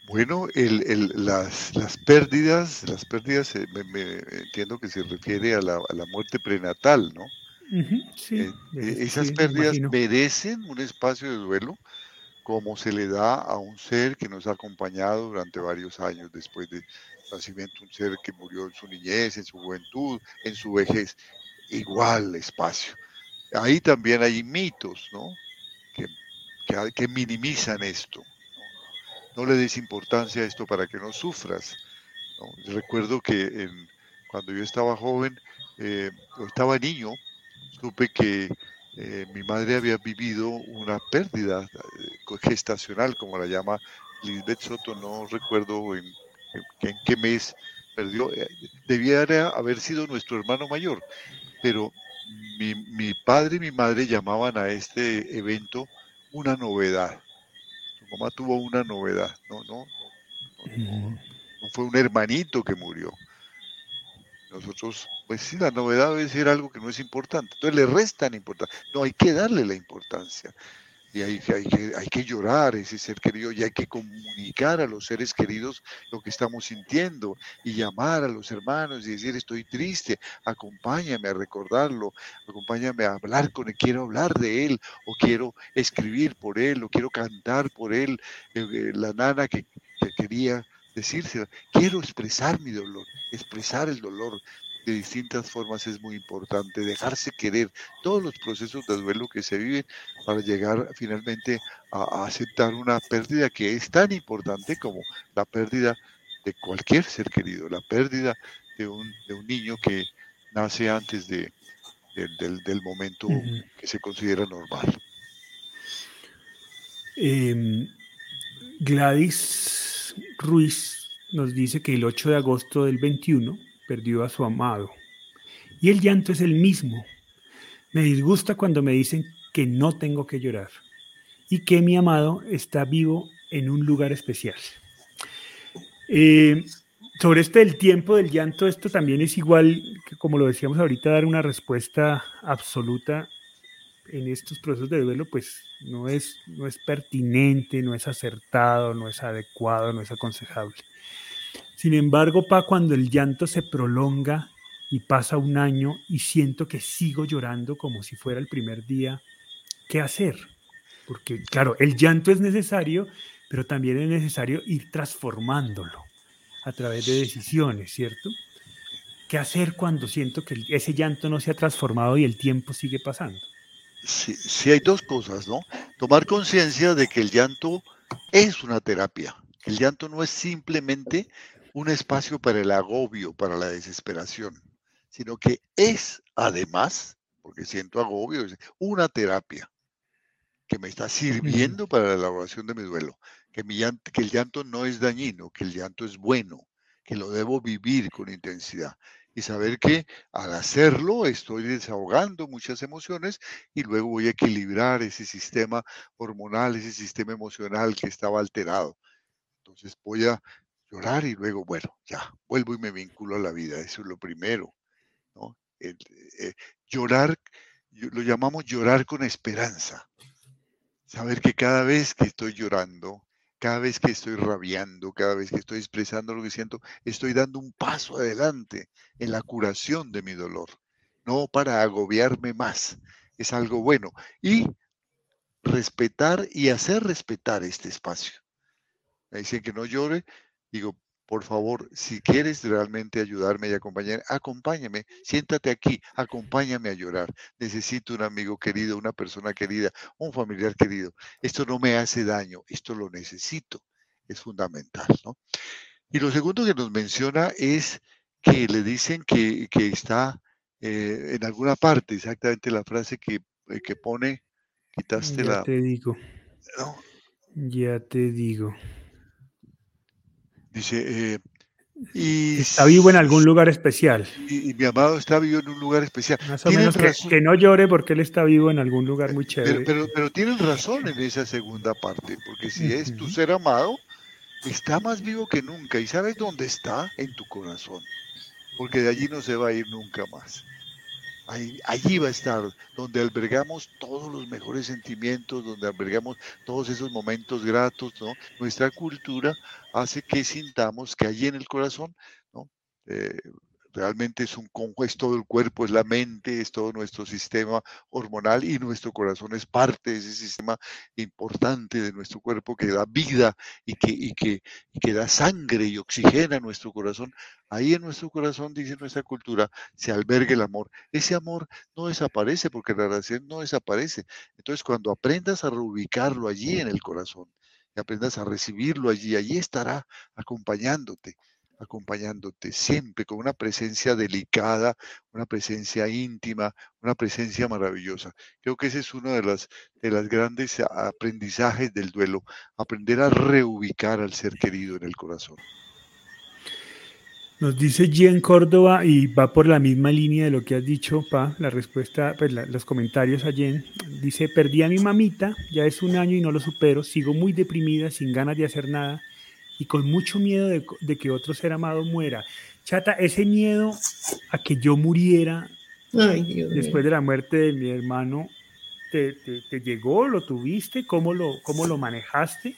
Bueno, las, pérdidas, las pérdidas, eh, me, entiendo que se refiere a la, a la muerte prenatal, ¿no? Eh, eh, esas pérdidas merecen un espacio de duelo como se le da a un ser que nos ha acompañado durante varios años después del nacimiento, un ser que murió en su niñez, en su juventud, en su vejez. Igual espacio. Ahí también hay mitos, ¿no? Que, que, minimizan esto. ¿no? le des importancia a esto para que no sufras. Recuerdo que cuando yo estaba joven, eh, estaba niño, supe que eh, mi madre había vivido una pérdida eh, gestacional, como la llama Lisbeth Soto, no recuerdo en, qué mes perdió, eh, debía haber sido nuestro hermano mayor, pero mi, mi, padre y mi madre llamaban a este evento una novedad. Tu mamá tuvo una novedad, no, no, no, no fue un hermanito que murió, nosotros, pues sí, la novedad debe ser algo que no es importante. Entonces le restan importancia. No, hay que darle la importancia. Y hay, hay, que, hay que llorar ese ser querido y hay que comunicar a los seres queridos lo que estamos sintiendo y llamar a los hermanos y decir estoy triste, acompáñame a recordarlo, acompáñame a hablar con él, quiero hablar de él o quiero escribir por él o quiero cantar por él, eh, eh, la nana que, que quería decirse, quiero expresar mi dolor, expresar el dolor de distintas formas es muy importante, dejarse querer todos los procesos de duelo que se viven para llegar finalmente a, aceptar una pérdida que es tan importante como la pérdida de cualquier ser querido, la pérdida de un, de un niño que nace antes de, del, momento que se considera normal. Em, Gladys Ruiz nos dice que el 8 de agosto del 21 perdió a su amado. Y el llanto es el mismo. Me disgusta cuando me dicen que no tengo que llorar y que mi amado está vivo en un lugar especial. Eh, sobre este del tiempo del llanto, esto también es igual que como lo decíamos ahorita, dar una respuesta absoluta en estos procesos de duelo, pues no es, no es pertinente, no es acertado, no es adecuado, no es aconsejable. Sin embargo, pa, cuando el llanto se prolonga y pasa un año y siento que sigo llorando como si fuera el primer día, ¿qué hacer? Porque, claro, el llanto es necesario, pero también es necesario ir transformándolo a través de decisiones, ¿cierto? ¿Qué hacer cuando siento que ese llanto no se ha transformado y el tiempo sigue pasando? Sí, hay dos cosas, ¿no? Tomar conciencia de que el llanto es una terapia, que el llanto no es simplemente un espacio para el agobio, para la desesperación, sino que es además, porque siento agobio, una terapia que me está sirviendo para la elaboración de mi duelo, que, mi que el llanto no es dañino, que el llanto es bueno, que lo debo vivir con intensidad y saber que al hacerlo estoy desahogando muchas emociones y luego voy a equilibrar ese sistema hormonal, ese sistema emocional que estaba alterado. Entonces voy a llorar y luego, bueno, ya, vuelvo y me vinculo a la vida. Eso es lo primero. ¿no? Eh, llorar, lo llamamos llorar con esperanza. Saber que cada vez que estoy llorando, cada vez que estoy rabiando, cada vez que estoy expresando lo que siento, estoy dando un paso adelante en la curación de mi dolor, no para agobiarme más. Es algo bueno. Y respetar y hacer respetar este espacio. Me dicen que no llore, digo, por favor, si quieres realmente ayudarme y acompañar, acompáñame, siéntate aquí, acompáñame a llorar. Necesito un amigo querido, una persona querida, un familiar querido. Esto no me hace daño, esto lo necesito. Es fundamental, ¿no? Y lo segundo que nos menciona es que le dicen que, está eh, en alguna parte, exactamente la frase que, eh, que pone, quitaste ya la... Te digo. Ya te digo. Dice, eh, y, está vivo en algún lugar especial. Y, mi amado está vivo en un lugar especial. Más o menos que, no llore porque él está vivo en algún lugar muy chévere. Pero, pero, tienen razón en esa segunda parte, porque si es tu ser amado, está más vivo que nunca. ¿Y sabes dónde está? En tu corazón. Porque de allí no se va a ir nunca más. Allí, va a estar, donde albergamos todos los mejores sentimientos, donde albergamos todos esos momentos gratos, ¿no? Nuestra cultura hace que sintamos que allí en el corazón, ¿no? Eh, Realmente es un es todo el cuerpo, es la mente, es todo nuestro sistema hormonal y nuestro corazón es parte de ese sistema importante de nuestro cuerpo que da vida y que, que, que da sangre y oxigena nuestro corazón. Ahí en nuestro corazón, dice nuestra cultura, se alberga el amor. Ese amor no desaparece porque la relación no desaparece. Entonces, cuando aprendas a reubicarlo allí en el corazón y aprendas a recibirlo allí, allí estará acompañándote acompañándote siempre con una presencia delicada, una presencia íntima, una presencia maravillosa. Creo que ese es uno de los de las grandes aprendizajes del duelo, aprender a reubicar al ser querido en el corazón. Nos dice Jen Córdoba y va por la misma línea de lo que has dicho, Pa, la respuesta, pues los comentarios a Jen. Dice, perdí a mi mamita, ya es un año y no lo supero, sigo muy deprimida, sin ganas de hacer nada y con mucho miedo de, que otro ser amado muera. Chata, ese miedo a que yo muriera después de la muerte de mi hermano, ¿te, llegó? ¿Lo tuviste? ¿Cómo lo, cómo lo manejaste?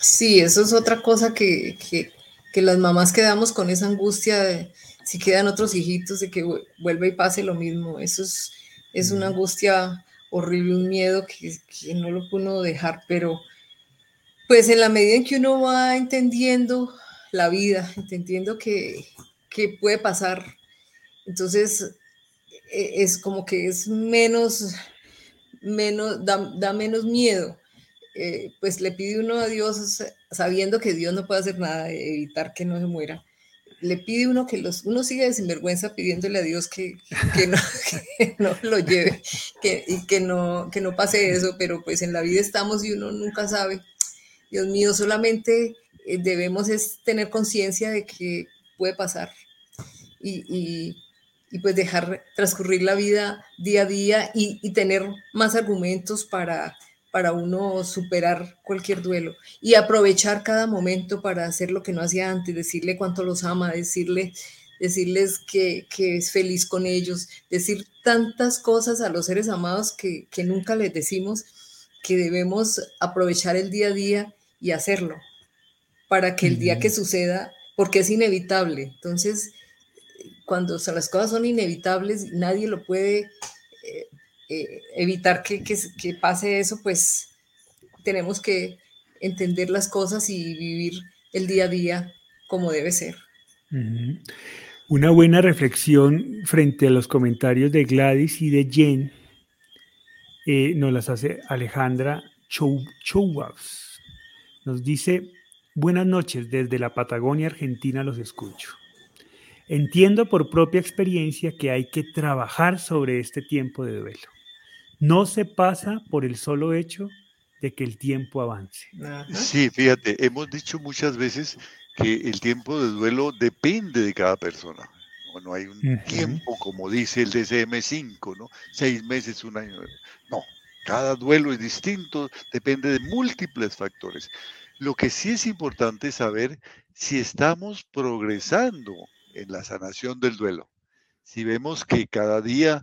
Sí, eso es otra cosa que, que, las mamás quedamos con esa angustia de si quedan otros hijitos, de que vuelva y pase lo mismo. Eso es, es una angustia horrible, un miedo que, que no lo puedo dejar, pero pues en la medida en que uno va entendiendo la vida, entendiendo que, puede pasar, entonces e, es como que es menos, menos da, menos miedo. Eh, pues le pide uno a Dios, sabiendo que Dios no puede hacer nada, evitar que no se muera. Le pide uno que los, uno sigue de sinvergüenza pidiéndole a Dios (laughs) que, no, lo lleve que, y que no, que no pase eso, pero pues en la vida estamos y uno nunca sabe. Dios mío, solamente eh, debemos es tener conciencia de que puede pasar y, pues dejar transcurrir la vida día a día y, tener más argumentos para, para uno superar cualquier duelo y aprovechar cada momento para hacer lo que no hacía antes, decirle cuánto los ama, decirle, decirles que, es feliz con ellos, decir tantas cosas a los seres amados que, que nunca les decimos, que debemos aprovechar el día a día y hacerlo para que el día que suceda, porque es inevitable. Entonces, cuando las cosas son inevitables, nadie lo puede eh, eh, evitar que, que, pase eso, pues tenemos que entender las cosas y vivir el día a día como debe ser. Una buena reflexión frente a los comentarios de Gladys y de Jen eh, nos las hace Alejandra Chou nos dice, buenas noches, desde la Patagonia Argentina los escucho. Entiendo por propia experiencia que hay que trabajar sobre este tiempo de duelo. No se pasa por el solo hecho de que el tiempo avance. Sí, fíjate, hemos dicho muchas veces que el tiempo de duelo depende de cada persona. No, hay un tiempo, como dice el DCM5, ¿no? Seis meses, un año. No, cada duelo es distinto, depende de múltiples factores. Lo que sí es importante es saber si estamos progresando en la sanación del duelo. Si vemos que cada día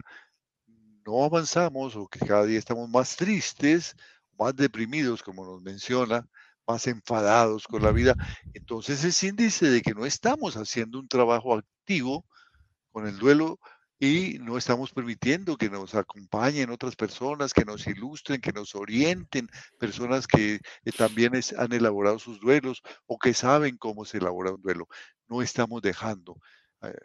no avanzamos o que cada día estamos más tristes, más deprimidos, como nos menciona, más enfadados con la vida, entonces es índice de que no estamos haciendo un trabajo activo con el duelo y no estamos permitiendo que nos acompañen otras personas, que nos ilustren, que nos orienten, personas que eh, también han elaborado sus duelos o que saben cómo se elabora un duelo. No estamos dejando. Eh,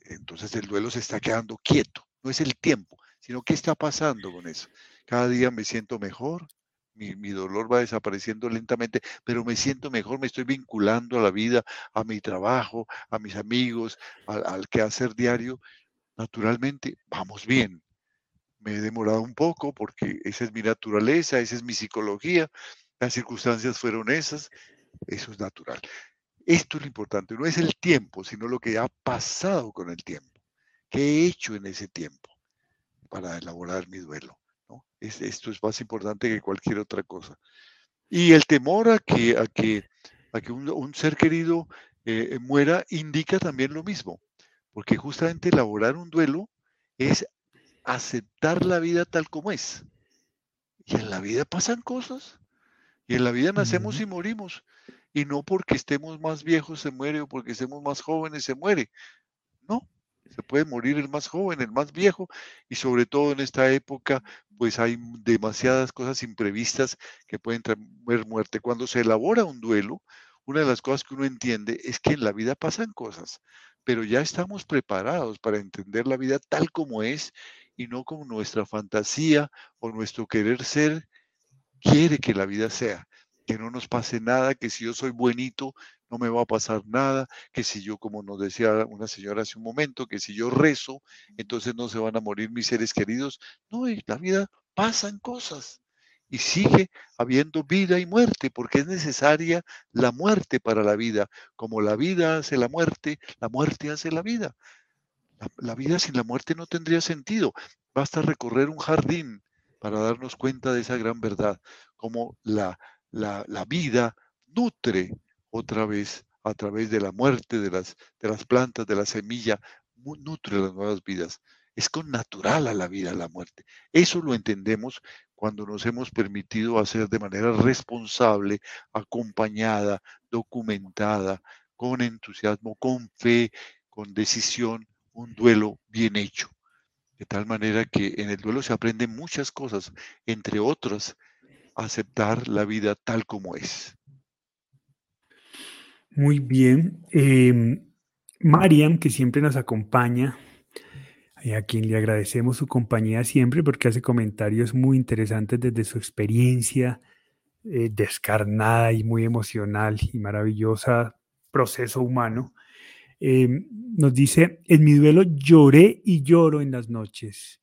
entonces el duelo se está quedando quieto. No es el tiempo, sino qué está pasando con eso. Cada día me siento mejor, mi, dolor va desapareciendo lentamente, pero me siento mejor, me estoy vinculando a la vida, a mi trabajo, a mis amigos, al, al quehacer diario naturalmente vamos bien. Me he demorado un poco porque esa es mi naturaleza, esa es mi psicología, las circunstancias fueron esas, eso es natural. Esto es lo importante, no es el tiempo, sino lo que ha pasado con el tiempo. ¿Qué he hecho en ese tiempo para elaborar mi duelo? esto es más importante que cualquier otra cosa. Y el temor a que, a que, a que un, ser querido eh, muera indica también lo mismo porque justamente elaborar un duelo es aceptar la vida tal como es. Y en la vida pasan cosas. Y en la vida nacemos y morimos. Y no porque estemos más viejos se muere o porque estemos más jóvenes se muere. No, se puede morir el más joven, el más viejo. Y sobre todo en esta época, pues hay demasiadas cosas imprevistas que pueden traer muerte. Cuando se elabora un duelo, una de las cosas que uno entiende es que en la vida pasan cosas pero ya estamos preparados para entender la vida tal como es y no como nuestra fantasía o nuestro querer ser quiere que la vida sea. que no nos pase nada, que si yo soy buenito no me va a pasar nada, que si yo, como nos decía una señora hace un momento, que si yo rezo, entonces no se van a morir mis seres queridos. No, en la vida pasan cosas y sigue habiendo vida y muerte, porque es necesaria la muerte para la vida. Como la vida hace la muerte, la muerte hace la vida. La, vida sin la muerte no tendría sentido. Basta recorrer un jardín para darnos cuenta de esa gran verdad, como la, la, la vida nutre otra vez a través de la muerte de las, de las plantas, de la semilla, nutre las nuevas vidas. Es con natural a la vida la muerte. Eso lo entendemos cuando nos hemos permitido hacer de manera responsable, acompañada, documentada, con entusiasmo, con fe, con decisión, un duelo bien hecho. De tal manera que en el duelo se aprenden muchas cosas, entre otras, aceptar la vida tal como es. Muy bien. Eh, Mariam, que siempre nos acompaña, a quien le agradecemos su compañía siempre porque hace comentarios muy interesantes desde su experiencia eh, descarnada y muy emocional y maravillosa proceso humano. Em, nos dice, en mi duelo lloré y lloro en las noches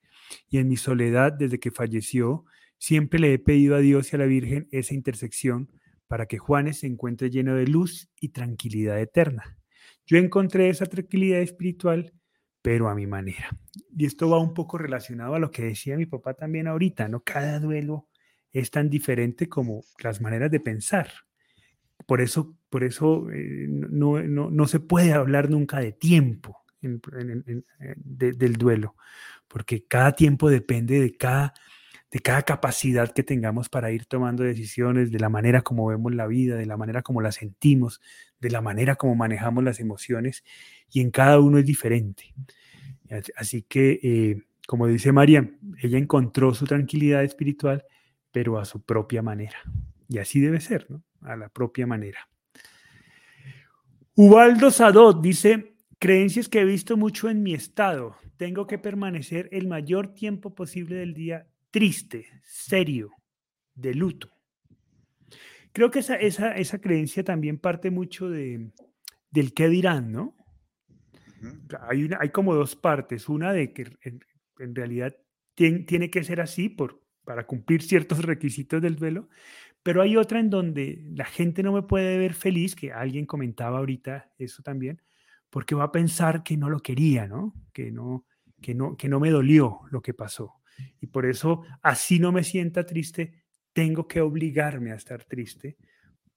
y en mi soledad desde que falleció, siempre le he pedido a Dios y a la Virgen esa intersección para que Juanes se encuentre lleno de luz y tranquilidad eterna. Yo encontré esa tranquilidad espiritual, pero a mi manera. Y esto va un poco relacionado a lo que decía mi papá también ahorita, ¿no? Cada duelo es tan diferente como las maneras de pensar. Por eso, por eso eh, no, no, se puede hablar nunca de tiempo del duelo, porque cada tiempo depende de cada de cada capacidad que tengamos para ir tomando decisiones, de la manera como vemos la vida, de la manera como la sentimos, de la manera como manejamos las emociones, y en cada uno es diferente. Así que, eh, como dice María, ella encontró su tranquilidad espiritual, pero a su propia manera. Y así debe ser, ¿no? A la propia manera. Ubaldo Sadot dice, creencias que he visto mucho en mi estado. Tengo que permanecer el mayor tiempo posible del día triste, serio, de luto. Creo que esa, esa, creencia también parte mucho de, del qué dirán, ¿no? Hay, hay como dos partes. Una de que en, realidad tiene que ser así por, para cumplir ciertos requisitos del duelo, pero hay otra en donde la gente no me puede ver feliz, que alguien comentaba ahorita eso también, porque va a pensar que no lo quería, ¿no? Que no, que no, que no me dolió lo que pasó. Y por eso, así no me sienta triste, tengo que obligarme a estar triste,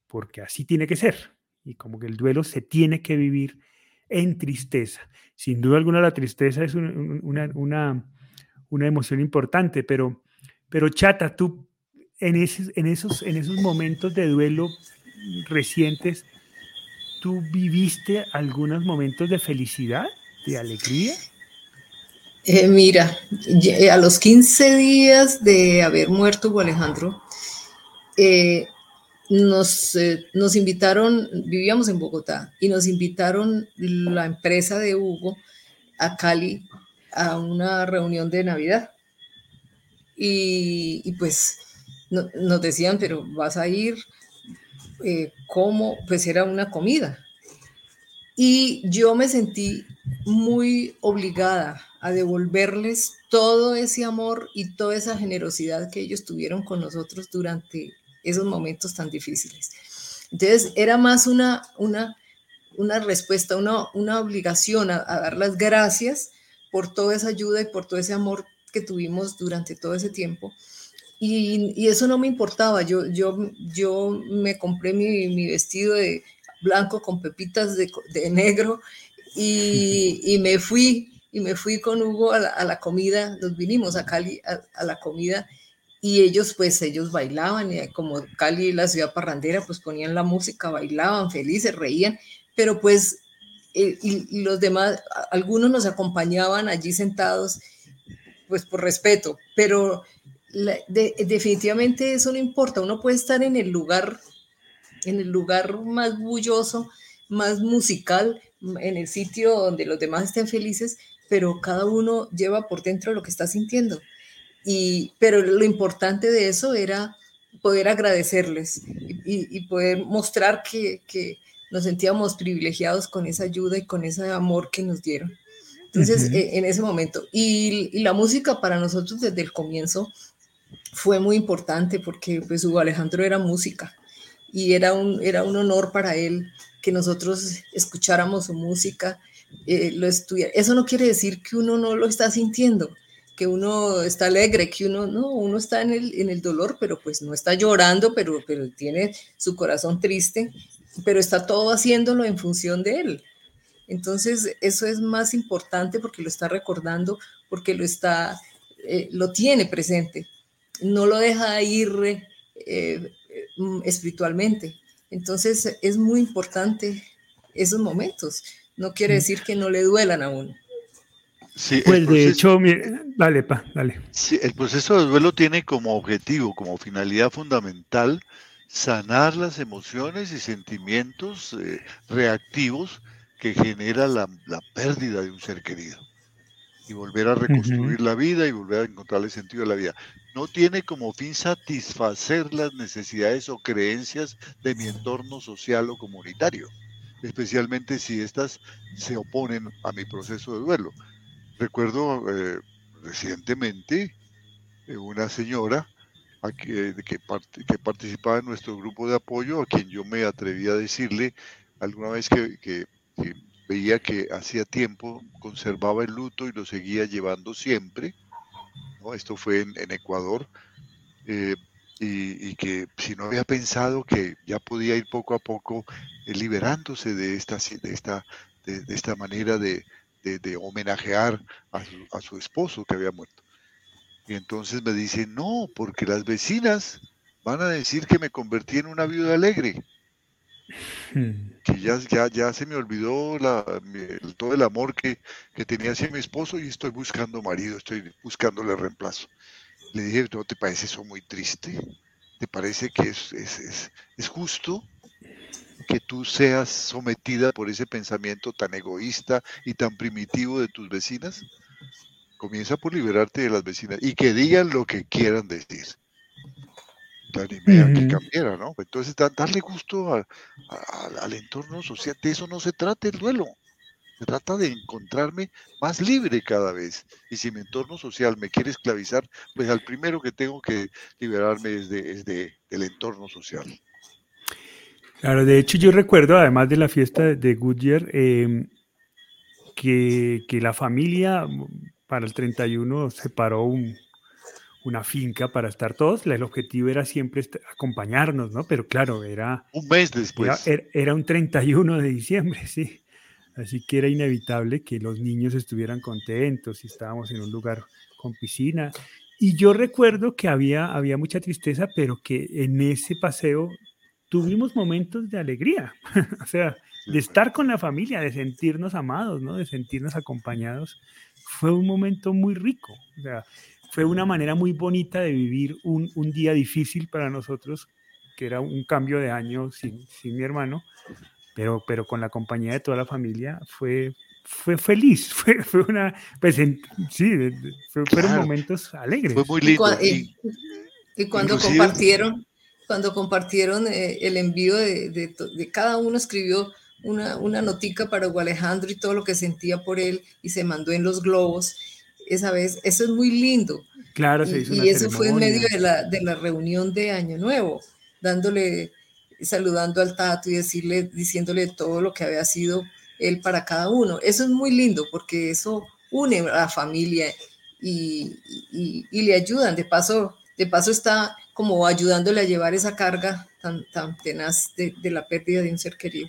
porque así tiene que ser. Y como que el duelo se tiene que vivir en tristeza. Sin duda alguna la tristeza es una, una, emoción importante, pero, pero chata, tú en esos, en, esos, en esos momentos de duelo recientes, ¿tú viviste algunos momentos de felicidad, de alegría? Eh, mira, a los 15 días de haber muerto Alejandro, eh, nos, nos invitaron, vivíamos en Bogotá, y nos invitaron la empresa de Hugo a Cali a una reunión de Navidad. Y, pues nos decían, pero vas a ir, ¿cómo? Pues era una comida. Y yo me sentí muy obligada a devolverles todo ese amor y toda esa generosidad que ellos tuvieron con nosotros durante esos momentos tan difíciles. Entonces, era más una, una, una respuesta, una, una obligación a, dar las gracias por toda esa ayuda y por todo ese amor que tuvimos durante todo ese tiempo. Y, y eso no me importaba, yo, yo, yo me compré mi, mi vestido de blanco con pepitas de, de negro y, y, me fui y me fui con Hugo a la, comida, nos vinimos a Cali a, la comida y ellos pues ellos bailaban, y como Cali la ciudad parrandera, pues ponían la música, bailaban felices, reían, pero pues eh, y, los demás, algunos nos acompañaban allí sentados, pues por respeto, pero definitivamente eso no importa, uno puede estar en el lugar, en el lugar más bulloso, más musical, en el sitio donde los demás estén felices, pero cada uno lleva por dentro lo que está sintiendo. Y, pero lo importante de eso era poder agradecerles y, poder mostrar que, que, nos sentíamos privilegiados con esa ayuda y con ese amor que nos dieron. Entonces, e, en ese momento, y, y, la música para nosotros desde el comienzo fue muy importante porque pues Hugo Alejandro era música y era un, era un honor para él que nosotros escucháramos su música, eh, lo estudiar. Eso no quiere decir que uno no lo está sintiendo, que uno está alegre, que uno no, uno está en el, en el dolor, pero pues no está llorando, pero, pero tiene su corazón triste, pero está todo haciéndolo en función de él. Entonces, eso es más importante porque lo está recordando, porque lo está, eh, lo tiene presente, no lo deja ir eh, mm, espiritualmente. Entonces, es muy importante esos momentos. No quiere decir que no le duelan a uno pues de hecho, dale, pa, dale. Sí, el proceso de duelo tiene como objetivo, como finalidad fundamental, sanar las emociones y sentimientos eh, reactivos que genera la, pérdida de un ser querido y volver a reconstruir la vida y volver a encontrarle sentido a la vida. No tiene como fin satisfacer las necesidades o creencias de mi entorno social o comunitario, especialmente si éstas se oponen a mi proceso de duelo. Recuerdo eh, recientemente eh, una señora que, que, participaba en nuestro grupo de apoyo, a quien yo me atreví a decirle alguna vez que, veía que hacía tiempo conservaba el luto y lo seguía llevando siempre. ¿no? Esto fue en, Ecuador. Eh, y, que si no había pensado que ya podía ir poco a poco liberándose de esta, de esta, de esta manera de, de, homenajear a su, esposo que había muerto. Y entonces me dice, no, porque las vecinas van a decir que me convertí en una viuda alegre. Hmm. Que ya, ya, ya se me olvidó la, todo el amor que, tenía hacia mi esposo y estoy buscando marido, estoy buscándole reemplazo. Le dije, ¿no te parece eso muy triste? ¿Te parece que es, es, es justo? Que tú seas sometida por ese pensamiento tan egoísta y tan primitivo de tus vecinas? Comienza por liberarte de las vecinas y que digan lo que quieran decir. Te animé a que cambiara, ¿no? Entonces, darle gusto al entorno social. De eso no se trata el duelo. Se trata de encontrarme más libre cada vez. Y si mi entorno social me quiere esclavizar, pues al primero que tengo que liberarme es, de, es de, del entorno social. Claro, de hecho yo recuerdo, además de la fiesta de Goodyear, em, que, la familia para el 31 separó una finca para estar todos. El objetivo era siempre acompañarnos, ¿no? Pero claro, era... Un mes después. Era, era, un 31 de diciembre, (laughs) sí. Así que era inevitable que los niños estuvieran contentos y estábamos en un lugar con piscina. Y yo recuerdo que había, había mucha tristeza, pero que en ese paseo tuvimos momentos de alegría, (laughs) o sea, de estar con la familia, de sentirnos amados, ¿no? De sentirnos acompañados. Fue un momento muy rico, o sea, fue una manera muy bonita de vivir un, un día difícil para nosotros, que era un cambio de año sin, sin mi hermano, pero, pero con la compañía de toda la familia fue, fue feliz, (laughs) fue, fue una, pues sí, fueron momentos alegres. Fue muy lindo. Y, y, cuando compartieron, cuando compartieron eh, el envío de, de, cada uno escribió una, una notica para Hugo Alejandro y todo lo que sentía por él y se mandó en los globos esa vez. Eso es muy lindo. Claro, se hizo Y, y eso fue en medio de la, de la reunión de Año Nuevo, dándole, saludando al Tato y decirle, diciéndole todo lo que había sido él para cada uno. Eso es muy lindo porque eso une a la familia y, y, y le ayudan. De paso, de paso está como ayudándole a llevar esa carga tan, tan tenaz de, la pérdida de un ser querido.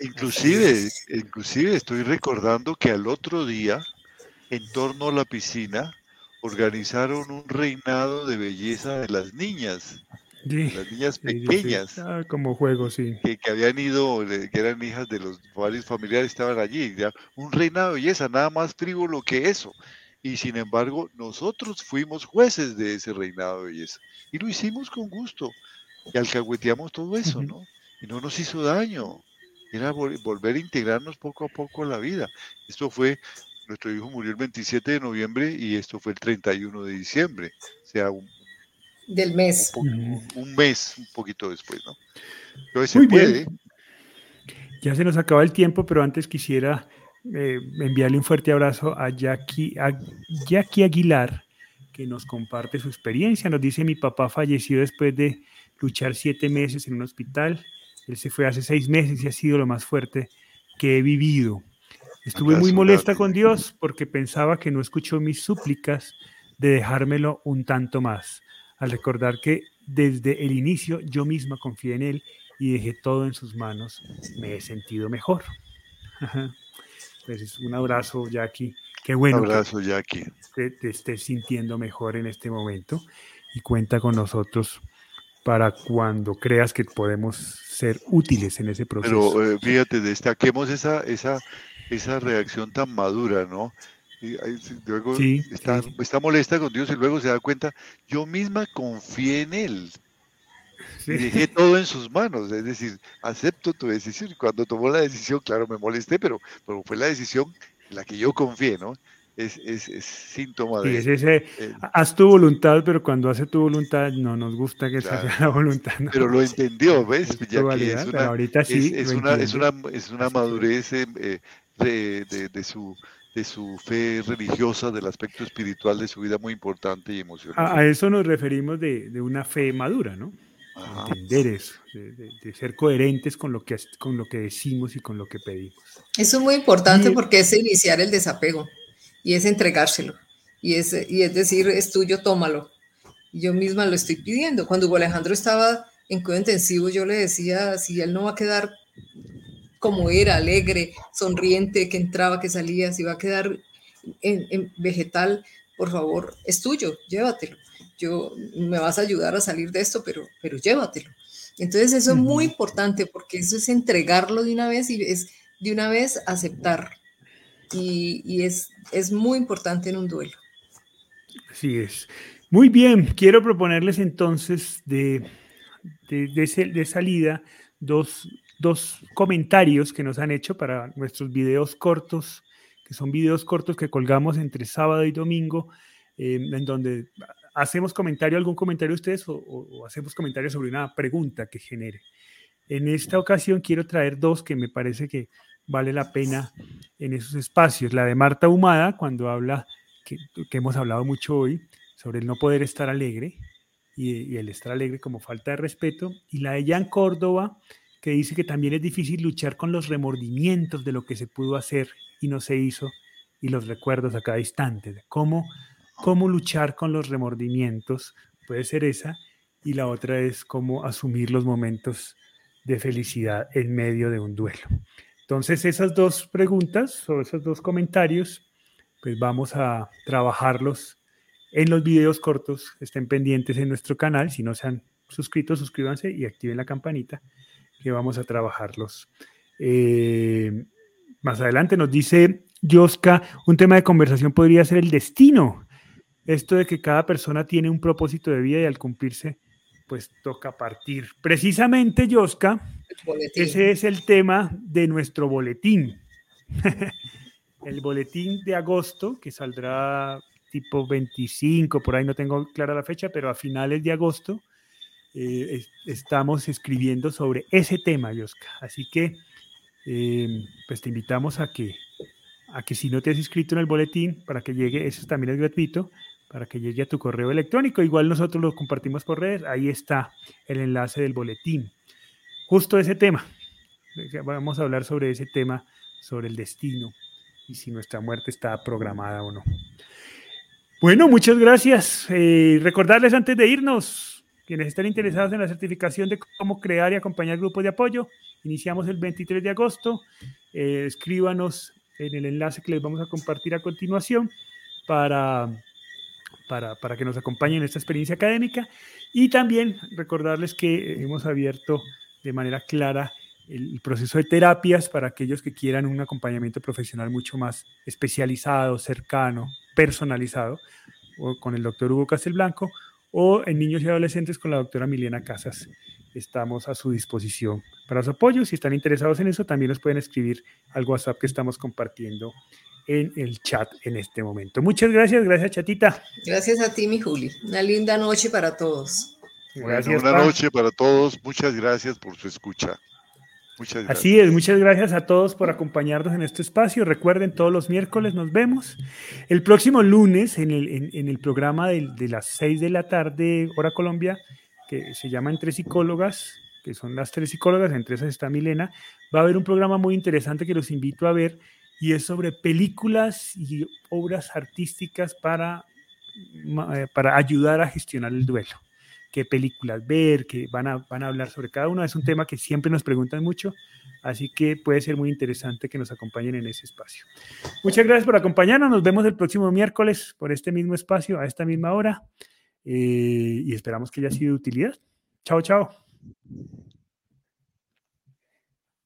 Inclusive, inclusive estoy recordando que al otro día, en torno a la piscina, organizaron un reinado de belleza de las niñas. las niñas pequeñas. Ah, como juego, sí. Que, que, habían ido, que eran hijas de los varios familiares, estaban allí. Un reinado de belleza, nada más frívolo que eso y sin embargo nosotros fuimos jueces de ese reinado de belleza y lo hicimos con gusto y alcahueteamos todo eso, ¿no? Y no nos hizo daño, era volver a integrarnos poco a poco a la vida. Esto fue, nuestro hijo murió el 27 de noviembre y esto fue el 31 de diciembre, o sea, Del mes. Un, mes, un poquito después, ¿no? Muy Bien. Ya se nos acaba el tiempo, pero antes quisiera eh, enviarle un fuerte abrazo a Jackie, a Jackie Aguilar, que nos comparte su experiencia. Nos dice, mi papá falleció después de luchar siete meses en un hospital. Él se fue hace seis meses y ha sido lo más fuerte que he vivido. Estuve muy molesta con Dios porque pensaba que no escuchó mis súplicas de dejármelo un tanto más, al recordar que desde el inicio yo misma confié en Él y dejé todo en sus manos, me he sentido mejor. Pues un abrazo, Jackie. Qué bueno. Un abrazo, Jackie. Que te estés sintiendo mejor en este momento y cuenta con nosotros para cuando creas que podemos ser útiles en ese proceso. Pero eh, fíjate, destaquemos esa, esa, esa reacción tan madura, ¿no? Y, luego está, está, molesta con Dios y luego se da cuenta, yo misma confié en Él. Y dejé todo en sus manos, es decir, acepto tu decisión. Y cuando tomó la decisión, claro, me molesté, pero, pero fue la decisión en la que yo confié, ¿no? es, es, es síntoma de... Sí, es ese, haz tu voluntad, pero cuando hace tu voluntad no nos gusta que sea la voluntad. Pero lo entendió, ¿ves? Ya que es una, ahorita sí es, una, es, una, es una madurez eh, de, de, de, su de su fe religiosa, del aspecto espiritual de su vida muy importante y emocional. A, eso nos referimos de, de una fe madura, ¿no? Entender eso, de, de, ser coherentes con lo, que, con lo que decimos y con lo que pedimos. Eso es muy importante porque es iniciar el desapego y es entregárselo. Y es, y es decir, es tuyo, tómalo. Yo misma lo estoy pidiendo. Cuando Hugo Alejandro estaba en cuidado intensivo, yo le decía, si él no va a quedar como era, alegre, sonriente, que entraba, que salía, si va a quedar en, vegetal, por favor, es tuyo, llévatelo. Yo me vas a ayudar a salir de esto, pero, pero llévatelo. Entonces eso es muy importante porque eso es entregarlo de una vez y es de una vez aceptar y, es, es muy importante en un duelo. Así es. Muy bien, quiero proponerles entonces de, de, salida dos, dos, comentarios que nos han hecho para nuestros videos cortos, que son videos cortos que colgamos entre sábado y domingo, em, en donde hacemos comentario, algún comentario ustedes o, hacemos comentario sobre una pregunta que genere. En esta ocasión quiero traer dos que me parece que vale la pena en esos espacios. La de Marta Humada, cuando habla, que, hemos hablado mucho hoy, sobre el no poder estar alegre y, el estar alegre como falta de respeto. Y la de Jan Córdoba, que dice que también es difícil luchar con los remordimientos de lo que se pudo hacer y no se hizo y los recuerdos a cada instante. cómo, cómo luchar con los remordimientos, puede ser esa. Y la otra es cómo asumir los momentos de felicidad en medio de un duelo. Entonces, esas dos preguntas o esos dos comentarios, pues vamos a trabajarlos en los videos cortos. Estén pendientes en nuestro canal. Si no se han suscrito, suscríbanse y activen la campanita que vamos a trabajarlos. Eh, más adelante nos dice Yoska, un tema de conversación podría ser el destino. Esto de que cada persona tiene un propósito de vida y al cumplirse, pues toca partir. Precisamente, Yoska, ese es el tema de nuestro boletín. (laughs) el boletín de agosto, que saldrá tipo 25, por ahí no tengo clara la fecha, pero a finales de agosto eh, estamos escribiendo sobre ese tema, Yoska. Así que, em, pues te invitamos a que, a que si no te has inscrito en el boletín, para que llegue, eso también es gratuito, para que llegue a tu correo electrónico. Igual nosotros lo compartimos por redes, ahí está el enlace del boletín justo ese tema. Vamos a hablar sobre ese tema, sobre el destino y si nuestra muerte está programada o no. Bueno, muchas gracias. Eh, recordarles antes de irnos, quienes estén interesados en la certificación de cómo crear y acompañar grupos de apoyo, iniciamos el 23 de agosto. Eh, escríbanos en el enlace que les vamos a compartir a continuación para, para, para que nos acompañen en esta experiencia académica. Y también recordarles que hemos abierto de manera clara el, proceso de terapias para aquellos que quieran un acompañamiento profesional mucho más especializado, cercano, personalizado, o con el doctor Hugo Castelblanco, o en niños y adolescentes con la doctora Milena Casas. Estamos a su disposición para su apoyo. Si están interesados en eso, también nos pueden escribir al WhatsApp que estamos compartiendo en el chat en este momento. Muchas gracias, gracias Chatita. Gracias a ti, mi Juli. Una linda noche para todos. Gracias, buena noche para todos. Muchas gracias por su escucha. Muchas gracias. Así es, muchas gracias a todos por acompañarnos en este espacio. Recuerden, todos los miércoles nos vemos. El próximo lunes, en el, en, el programa de, de, las 6 de la tarde, hora Colombia, que se llama Entre Psicólogas, que son las tres psicólogas, entre esas está Milena, va a haber un programa muy interesante que los invito a ver y es sobre películas y obras artísticas para, eh, para ayudar a gestionar el duelo qué películas ver, que van a, van a hablar sobre cada uno. Es un tema que siempre nos preguntan mucho, así que puede ser muy interesante que nos acompañen en ese espacio. Muchas gracias por acompañarnos. Nos vemos el próximo miércoles por este mismo espacio, a esta misma hora, eh, y esperamos que haya sido de utilidad. Chao, chao.